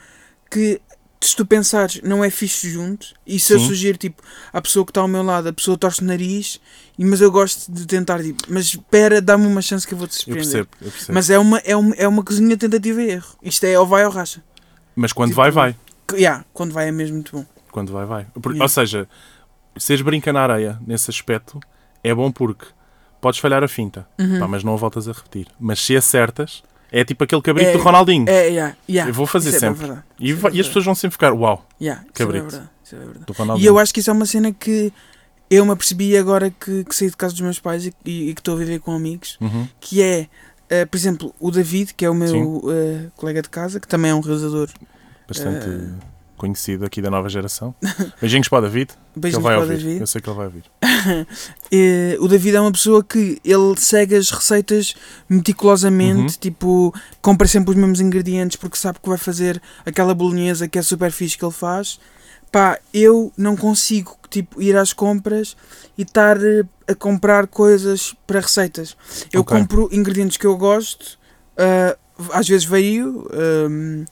que se tu pensares não é fixe junto e se eu Sim. sugiro tipo à pessoa que está ao meu lado a pessoa torce o nariz e, mas eu gosto de tentar tipo, mas espera dá-me uma chance que eu vou te Eu surpreender percebo, eu percebo. Mas, mas é uma, é, uma, é uma cozinha tentativa e erro isto é ou vai ou racha quando tipo, vai, vai. Yeah, quando vai é mesmo muito bom Quando vai, vai. Por- Yeah. Ou seja, seres brinca na areia nesse aspecto é bom porque podes falhar a finta, Uhum. pá, mas não a voltas a repetir. Mas se acertas, é tipo aquele cabrito É- do Ronaldinho. é, yeah, yeah. Eu vou fazer Isso é sempre. verdade. e, é e as pessoas vão sempre ficar, uau, Yeah, isso é Cabrito. verdade, isso é verdade. do Ronaldinho. E eu acho que isso é uma cena que eu me apercebi agora que, que saí de casa dos meus pais e, e- e que estou a viver com amigos, Uhum. que é, eh, por exemplo, o David, que é o meu eh, colega de casa, que também é um realizador. Bastante Eh. Conhecido aqui da nova geração. Beijinhos para o David, vai para o. David. Eu sei que ele vai ouvir. Eh, o David é uma pessoa que ele segue as receitas meticulosamente, Uhum. tipo, compra sempre os mesmos ingredientes porque sabe que vai fazer aquela bolonhesa que é super fixe que ele faz. Pá, eu não consigo, tipo, ir às compras e estar eh, a comprar coisas para receitas. Eu Ok. compro ingredientes que eu gosto, ah, às vezes vario, ahm,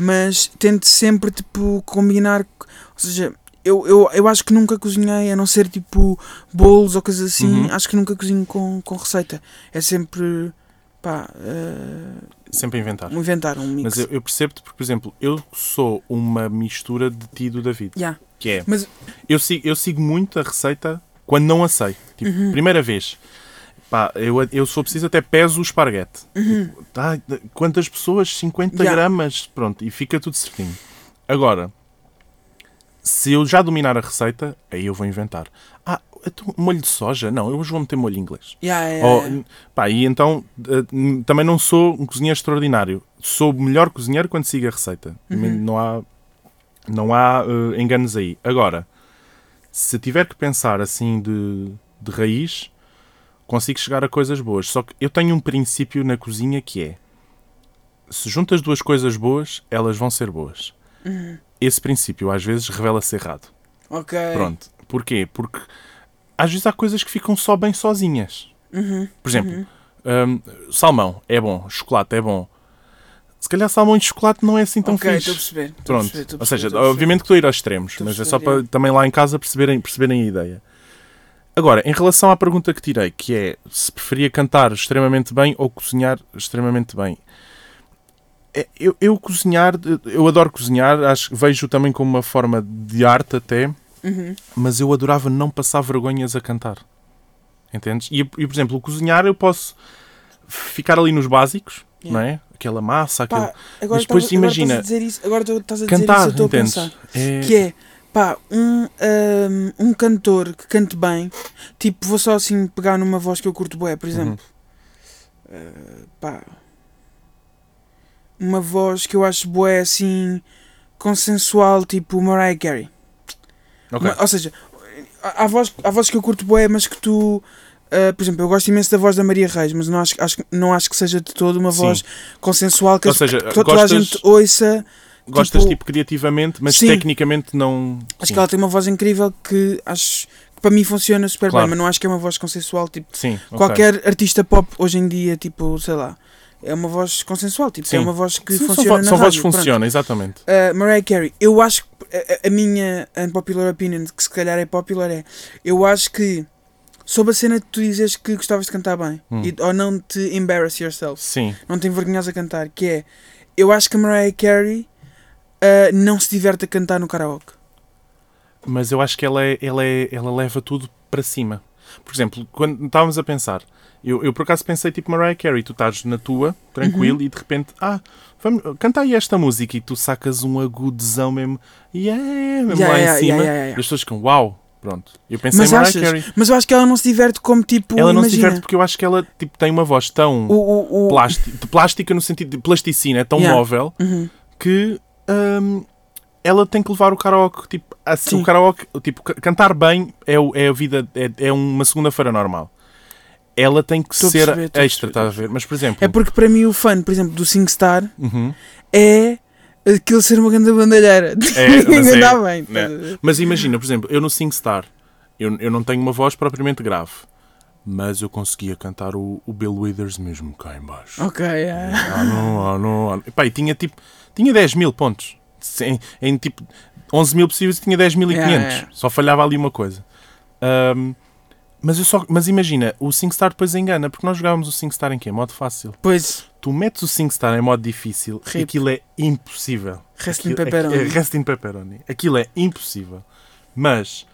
mas tento sempre, tipo, combinar, ou seja, eu, eu, eu acho que nunca cozinhei, a não ser tipo bolos ou coisas assim, Uhum. acho que nunca cozinho com, com receita. É sempre pá, uh, Sempre inventar. inventar, um mix. Mas eu, eu percebo-te porque, por exemplo, eu sou uma mistura de ti e do David. Yeah. Que é, Mas- eu, sigo, eu sigo muito a receita quando não a sei. Tipo, Uhum. primeira vez. Pá, eu, eu sou preciso até peso o esparguete. Tipo, tá, quantas pessoas? 50 Uhum. Yeah. gramas. Pronto, e fica tudo certinho. Agora, se eu já dominar a receita, aí eu vou inventar. Ah, então, molho de soja? Não, eu hoje vou meter molho inglês. Yeah, yeah, yeah. pá, e então eh, também não sou um cozinheiro extraordinário. Sou o melhor cozinheiro quando sigo a receita. Uhum. Não há, não há eh, enganos aí. Agora, se tiver que pensar assim de, de raiz, consigo chegar a coisas boas. Só que eu tenho um princípio na cozinha que é: se juntas duas coisas boas, elas vão ser boas. Uhum. Esse princípio às vezes revela-se errado. Ok. Pronto. Porquê? Porque às vezes há coisas que ficam só bem sozinhas. Uhum. Por exemplo, hum, salmão é bom, chocolate é bom. Se calhar salmão e chocolate não é assim tão ok, estou a fixe. perceber. estou a Pronto. perceber, estou a Ou seja, perceber, a perceber. obviamente que estou a ir aos extremos, mas é só para também lá em casa perceberem, perceberem a ideia. Agora, em relação à pergunta que tirei, que é se preferia cantar extremamente bem ou cozinhar extremamente bem. É, Eu, eu cozinhar, eu adoro cozinhar, acho, vejo também como uma forma de arte até, Uhum. mas eu adorava não passar vergonhas a cantar. Entendes? E, e, por exemplo, o cozinhar eu posso ficar ali nos básicos, Yeah. não é? Aquela massa, aquele... Pá, Mas depois estás- agora imagina, estás a dizer isso, agora estás a dizer cantar, isso, eu estou a pensar. É- Que é, pá, um, ahm, um cantor que cante bem, tipo, vou só assim pegar numa voz que eu curto bué, por exemplo. Uhum. Ah, pá, uma voz que eu acho bué assim, consensual, tipo Mariah Carey. Ok. Uma- ou seja, há, voz, há vozes que eu curto bué, mas que tu... ah, por exemplo, eu gosto imenso da voz da Maria Reis, mas não acho, acho, que- não acho que seja de todo uma Sim. voz consensual que, as- seja, que to- toda a gostas- gente ouça. Gostas tipo- tipo, criativamente, mas Sim. tecnicamente não. Acho Sim. que ela tem uma voz incrível que acho que para mim funciona super Claro. bem, mas não acho que é uma voz consensual. Tipo, Sim, qualquer artista pop hoje em dia, tipo, sei lá, é uma voz consensual, tipo, Sim. é uma voz que Sim, funciona são, na são vozes rádio, que pronto. funcionam, exatamente. Uh, Mariah Carey, eu acho que a, a minha unpopular opinion, que se calhar é popular, é eu acho que sobre a cena de tu dizes que gostavas de cantar bem Hum. e, ou não te embarrass yourself, Sim, não te envergonhas a cantar, que é eu acho que a Mariah Carey uh, não se diverte a cantar no karaoke. mas eu acho que ela, é, ela, é, ela leva tudo para cima. Por exemplo, quando estávamos a pensar, eu, eu por acaso pensei tipo Mariah Carey, tu estás na tua, tranquilo, Uhum. e de repente, ah, vamos, canta aí esta música e tu sacas um agudezão mesmo, yeah, mesmo Yeah, lá yeah, em cima, yeah, e as pessoas ficam, uau, pronto. Eu pensei Mas Mariah achas? Carey. Mas eu acho que ela não se diverte como tipo, Ela não se imagina, diverte porque eu acho que ela tipo, tem uma voz tão o, o, o, plásti- de plástica no sentido de plasticina, é tão móvel Uhum. que hum, ela tem que levar o karaoke. Tipo, assim, Sim. o karaoke, tipo, ca- cantar bem é, é a vida, é, é uma segunda-feira normal. Ela tem que Estou ser perceber, extra, estás a ver? Mas, por exemplo, É porque para mim o fã, por exemplo, do SingStar Uhum. é aquilo ser uma grande bandalheira. É, mas é, bem. né? a ver? mas imagina, por exemplo, eu no SingStar, eu, eu não tenho uma voz propriamente grave, mas eu conseguia cantar o, o Bill Withers mesmo cá em baixo. Ok, é. Ah, não, ah, não, ah. Epá, e tinha tipo, tinha 10 mil pontos. Em, em tipo 11 mil possíveis tinha 10.500. Yeah, yeah. Só falhava ali uma coisa. Ahm, mas, eu só, mas imagina, o SingStar depois engana, porque nós jogávamos o SingStar em quê? Modo fácil. Pois, Tu metes o SingStar em modo difícil e Rip. aquilo é impossível. Rest in Aquilo- pepperoni. É, rest pepperoni. Aquilo é impossível. Mas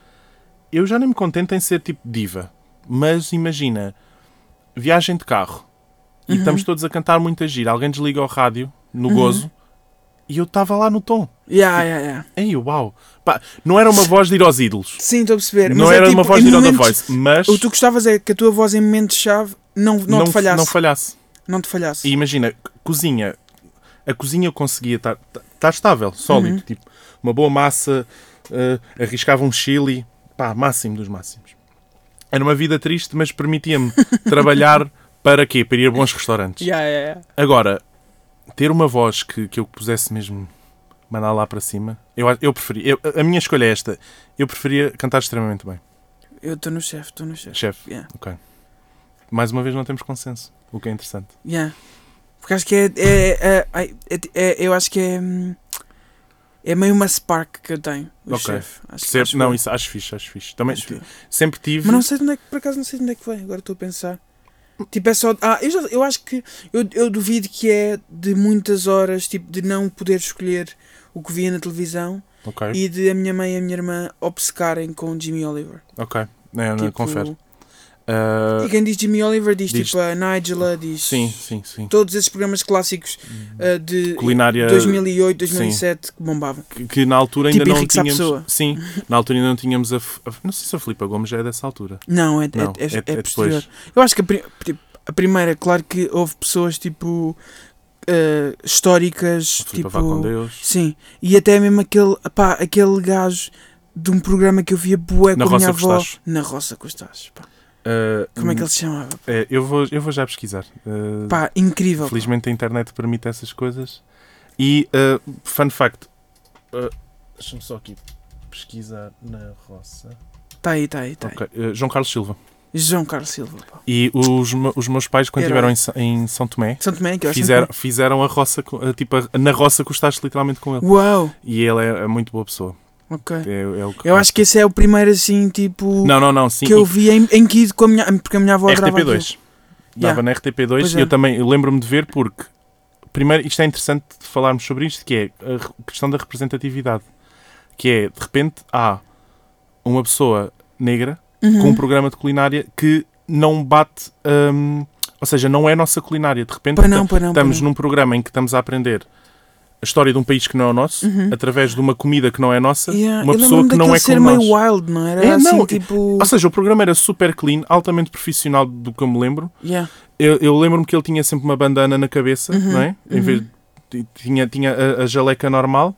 eu já nem me contento em ser tipo diva. Mas imagina, viagem de carro e Uhum. estamos todos a cantar muita gira. Alguém desliga o rádio no Uhum. gozo e eu estava lá no tom. yeah, yeah, yeah. Ei, uau! Pá, não era uma voz de ir aos ídolos. Sim, estou a perceber. Não é era tipo, uma voz de ir ao The Voice. Mas O que tu gostavas é que a tua voz em momentos-chave não, não, te falhasse. não falhasse. Não te falhasse. E imagina, cozinha. A cozinha eu conseguia estar estar estável, sólido. Uhum. Tipo, uma boa massa, eh, arriscava um chili. Pá, máximo dos máximos. Era uma vida triste, mas permitia-me trabalhar para quê? Para ir a bons restaurantes. Yeah, yeah, yeah. Agora, ter uma voz que, que eu pusesse mesmo mandar lá para cima, eu, eu preferia. eu- a minha escolha é esta. Eu preferia cantar extremamente bem. Eu estou no chefe, estou no chefe. Chefe, Yeah. mais uma vez não temos consenso, o que é interessante. Yeah. Porque acho que é. é, é, é- é- eu acho que é. É meio uma spark que eu tenho. O Ok. chefe. Acho, acho não, isso acho fixe, acho fixe. Também Acho sempre tive. Mas não sei de onde é que, por acaso, não sei de onde é que foi. Agora estou a pensar. Tipo, é só. Ah, eu, já, eu acho que. Eu, eu duvido que é de muitas horas, tipo, de não poder escolher o que via na televisão Ok, e de a minha mãe e a minha irmã obcecarem com Jimmy Oliver. ok. É, não, Tipo, confere. Ah, E quem diz Jimmy Oliver diz, diz- tipo a Nigela, diz. sim, sim, sim. Todos esses programas clássicos ah, de Culinária 2008, 2007 que bombavam. que, que na altura ainda Tipo não tínhamos. Sim, na altura ainda não tínhamos a, a- Não sei se a Filipa Gomes já é dessa altura. Não, é, Não, é, é, é- é é posterior. Eu acho que a, tipo, a primeira, claro que houve pessoas tipo ah, históricas, A tipo. vá com Deus. Sim, e até mesmo aquele, pá, aquele gajo de um programa que eu via bué Na com a minha avó. Estachos. Na Roça com os Tachos, pá. Ah, Como é que ele se chamava? é, eu, vou, eu vou já pesquisar. Ah, Pá, incrível. Felizmente a internet permite essas coisas. E, uh, fun fact, uh, deixa-me só aqui pesquisar na roça. Tá aí, tá aí, tá aí. Ok, uh, João Carlos Silva. João Carlos Silva, pá. E os, os meus pais, quando estiveram em, em São Tomé, São Tomé, fizeram, fizeram a roça, uh, tipo, a- na roça que estás literalmente com ele. Uau, E ele é, é muito boa pessoa. Ok. É, é o que Eu acho que esse é o primeiro assim, tipo, Não, não, não, sim. que eu vi em, em Kid com a minha, porque a minha avó adorava aquilo. RTP2. Dava Yeah. na RTP2 Pois e é. eu também lembro-me de ver porque, primeiro, isto é interessante de falarmos sobre isto, que é a questão da representatividade. Que é, de repente, há uma pessoa negra Uhum. com um programa de culinária que não bate, hum, ou seja, não é a nossa culinária. De repente, Para não, para não, para estamos não. num programa em que estamos a aprender a história de um país que não é o nosso, Uhum. através de uma comida que não é nossa, Yeah, uma eu pessoa que não é como meio nós. wild, não era? É, assim, não, tipo... Ou seja, o programa era super clean, altamente profissional do que eu me lembro. Yeah. Eu, eu lembro-me que ele tinha sempre uma bandana na cabeça, Uhum, não é? Em uhum. vez de- tinha, tinha a, a jaleca normal.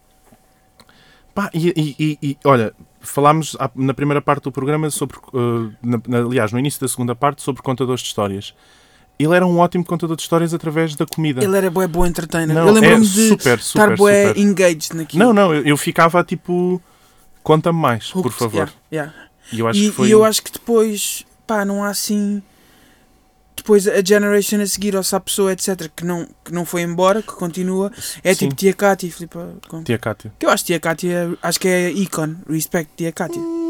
Pá, e, e- e- e, olha, falámos na primeira parte do programa sobre, uh, na- aliás, no início da segunda parte, sobre contadores de histórias. Ele era um ótimo contador de histórias através da comida. Ele era bué bom entertainer. Não, eu lembro-me é de super, estar super, bué super. engaged naquilo. Não, não, eu, eu ficava tipo, conta-me mais, por Hooked, favor. yeah, yeah. E eu acho e, que foi. e eu acho que depois, pá, não há assim. Depois a generation a seguir, ou se há pessoa, etc., que não, que não foi embora, que continua, é Sim. tipo Tia Cátia e Filipe. Tia Cátia. Que eu acho Tia Cátia, acho que é icon, respect Tia Cátia. Hum.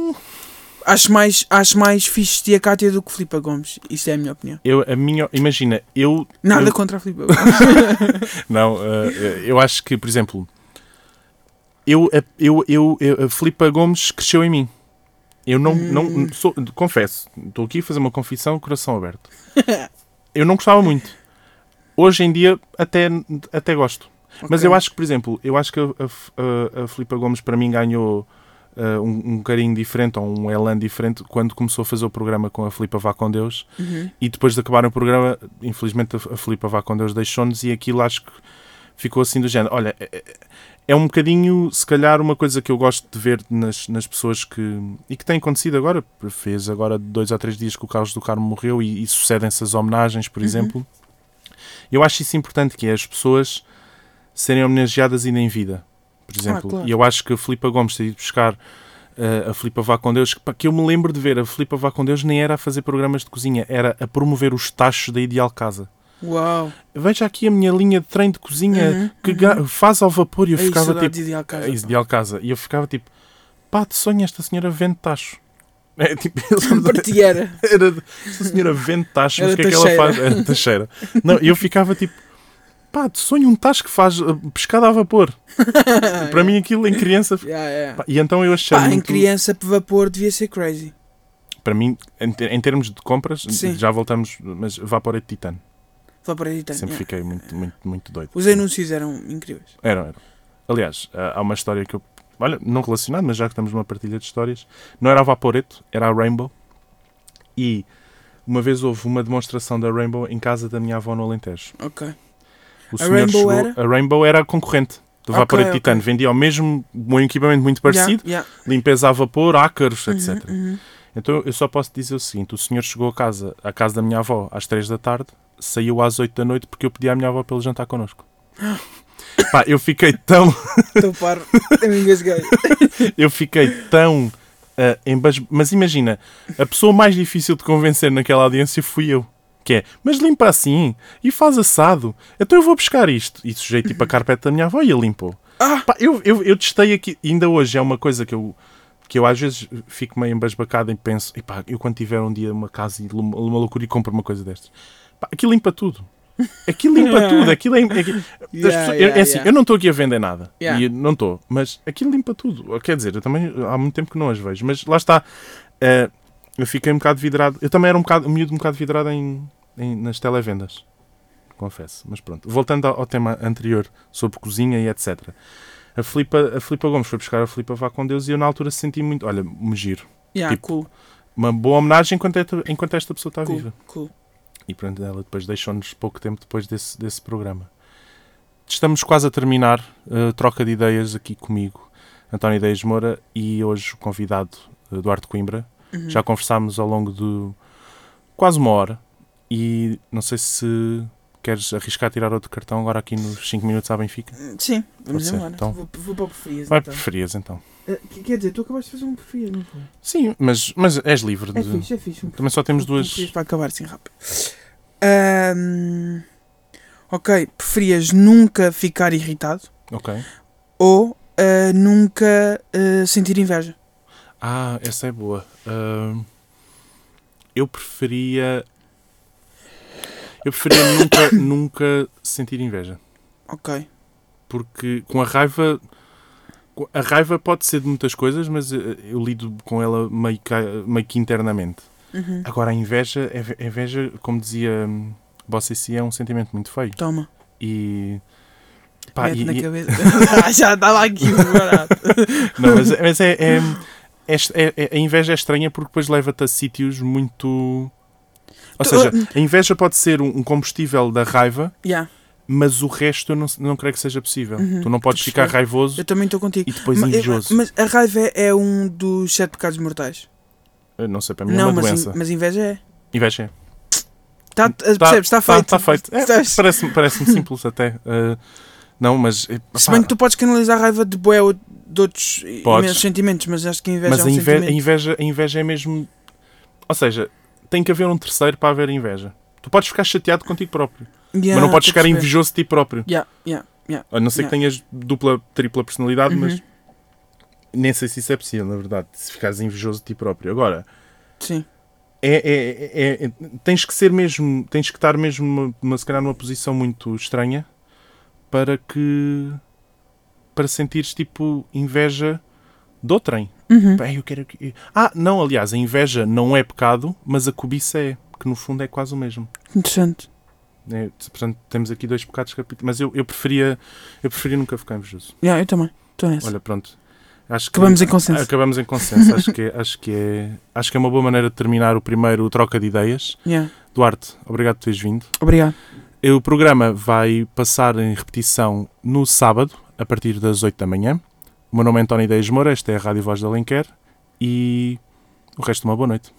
Acho mais, acho mais fixe Tia Cátia do que Filipe Gomes. Isso é a minha opinião. Eu, a minha, imagina, eu Nada Eu- contra a Filipe Gomes. Não, eh, eu acho que, por exemplo, eu, eu, eu, eu- a Filipa Gomes cresceu em mim. Eu não, Hum. não sou, confesso, estou aqui a fazer uma confissão, coração aberto. Eu não gostava muito. Hoje em dia até, até gosto. Mas Ok. eu acho que, por exemplo, eu acho que a, a, a, a Filipa Gomes para mim ganhou eh, um, um carinho diferente ou um elan diferente quando começou a fazer o programa com a Filipa Vá com Deus Uhum. e depois de acabar o programa, infelizmente a a Filipa Vá com Deus deixou-nos e aquilo acho que ficou assim do género. Olha, é- é- é um bocadinho, se calhar, uma coisa que eu gosto de ver nas, nas pessoas que. e que tem acontecido agora. Fez agora dois ou três dias que o Carlos do Carmo morreu e, e sucedem-se as homenagens, por Uhum. exemplo. Eu acho isso importante, que é as pessoas serem homenageadas ainda em vida, por exemplo. claro. E eu acho que a Filipa Gomes ter ido buscar eh, a Filipa Vá com Deus, que, que eu me lembro de ver, a Filipa Vá com Deus nem era a fazer programas de cozinha, era a promover os tachos da Ideal Casa. Uau. Veja aqui a minha linha de trem de cozinha Uhum, que uhum. faz ao vapor e eu Ei, ficava saudades tipo. de Ideal Casa, "É isso. Ideal Casa. E eu ficava tipo, pá, de sonho, esta senhora vende tacho. É tipo, ti era. esta senhora vende tacho, mas o que é que ela faz? Era tacheira. Não, e eu ficava tipo, pá, de sonho um tacho que faz uh, pescada a vapor. Para mim aquilo em criança. Yeah, yeah. pá, E então eu achei. Pá, em muito- criança, vapor devia ser crazy. Para mim, em, em termos de compras, Sim. já voltamos, mas Vaporete Titano. Vapor editando. Sempre yeah. fiquei muito, muito, muito doido. Os anúncios eram incríveis. Eram, eram. Aliás, há há uma história que eu. Olha, não relacionado, mas já que estamos numa partilha de histórias, não era a Vaporeto, era a Rainbow. E uma vez houve uma demonstração da Rainbow em casa da minha avó no Alentejo. Ok. O A Rainbow era? A Rainbow era a concorrente do Ok, Vaporete ok. Titano. Vendia o mesmo, um equipamento muito parecido, Yeah, yeah. limpeza a vapor, ácaros, etc. Uhum, uhum. Então eu só posso dizer o seguinte: o senhor chegou a casa, à casa da minha avó, às 3 da tarde, saiu às 8 da noite porque eu pedi à minha avó para ele jantar connosco. Pá, eu fiquei tão. Estou paro. Eu me engasguei. eu fiquei tão. Uh, embas... Mas imagina, a pessoa mais difícil de convencer naquela audiência fui eu. Que é, mas limpa assim e faz assado. Então eu vou buscar isto. E sujeito tipo a carpete da minha avó e ele limpou. Ah! Pá, eu, eu, eu testei aqui, ainda hoje é uma coisa que eu, que eu às vezes fico meio embasbacado e penso, epá, eu quando tiver um dia uma casa e uma, loucura e compro uma coisa destas, pá, aquilo limpa tudo. Aquilo limpa tudo, aquilo é. aquilo- as Yeah, pessoas- yeah, é assim, yeah. eu não estou aqui a vender nada. E não estou, mas aquilo limpa tudo. Quer dizer, eu também há muito tempo que não as vejo, mas lá está. eh, eu fiquei um bocado vidrado. Eu também era um bocado, um miúdo um bocado vidrado em, em- nas televendas. Confesso. Mas pronto. Voltando ao, ao tema anterior sobre cozinha e etc. A Filipa, a Filipa Gomes foi buscar a Filipa Vá com Deus e eu na altura senti muito. Olha, me giro. Yeah, Tipo, cool, Uma boa homenagem enquanto, é- enquanto esta pessoa está cool, viva. cool. E pronto, ela depois deixou-nos pouco tempo depois desse, desse programa. Estamos quase a terminar a troca de ideias aqui comigo, António Ideias Moura, e hoje o convidado eh, Duarte Coimbra. Uhum. Já conversámos ao longo de quase uma hora e não sei se queres arriscar tirar outro cartão agora aqui nos 5 minutos à Benfica. Sim, vamos embora. então. Vou, vou para o preferias. Vai então. preferias então? Eh, que- quer dizer, tu acabaste de fazer um preferias, não foi? Sim, mas, mas és livre. É De... fixe, é fixe. Um Também só temos um duas. para acabar assim rápido. Ahm, ok, preferias nunca ficar irritado Ok. ou ah, nunca ah, sentir inveja? Ah, essa é boa. Eu preferia. Eu preferia nunca, nunca sentir inveja. Ok. Porque com a raiva. A raiva pode ser de muitas coisas, mas eh, eu lido com ela meio que, meio que internamente. Uhum. Agora, a inveja, a inveja, como dizia hum, Bossa si, é um sentimento muito feio. Toma. E. Pá, Mete e- na e- cabeça. Ah, Já estava aqui barato. Não, mas, mas é, é, é é- é- A inveja é estranha porque depois leva-te a sítios muito. Ou Tu- seja, a inveja pode ser um combustível da raiva, Yeah, mas o resto eu não, não creio que seja possível. Uhum, tu não podes a ficar raivoso eu também estou contigo. e depois Ma- invejoso. Mas a raiva é- é um dos sete pecados mortais. Eu não sei, para mim é Não, uma mas, doença. in- mas inveja é. Inveja é. Tá, percebes? Está feito. Está feito. É? Parece-me parece simples até. Uh, não, mas. eh, Se bem que tu podes canalizar a raiva de bué ou de outros sentimentos, mas acho que a inveja mas é a, um a sentimento. inveja, a inveja é mesmo. Ou seja, tem que haver um terceiro para haver inveja. Tu podes ficar chateado contigo próprio, Yeah, mas não podes ficar invejoso de ti próprio. Yeah, yeah, yeah. A não ser que tenhas dupla, tripla personalidade, Uhum. mas nem sei se isso é possível, na verdade, se ficares invejoso de ti próprio. Agora, Sim. é, é- é- é- tens que ser mesmo, tens que estar mesmo, numa- se calhar, numa posição muito estranha para que. para sentires tipo inveja de outrem. Uhum. Bem, eu quero que. Ah, não, aliás, a inveja não é pecado, mas a cobiça é, que no fundo é quase o mesmo. Interessante. É, portanto, temos aqui dois pecados capitais. Mas eu, eu preferia eu preferia nunca ficar invejoso. Yeah, eu também. Estou nessa. Olha, pronto. Acho que, Acabamos em consenso. Acabamos em consenso. acho, que, é- acho, que é, acho que é uma boa maneira de terminar o primeiro troca de ideias. Yeah. Duarte, obrigado por teres vindo. Obrigado. O programa vai passar em repetição no sábado, a partir das 8 da manhã. O meu nome é António Ideias Moura, esta é a Rádio Voz da Alenquer e o resto uma boa noite.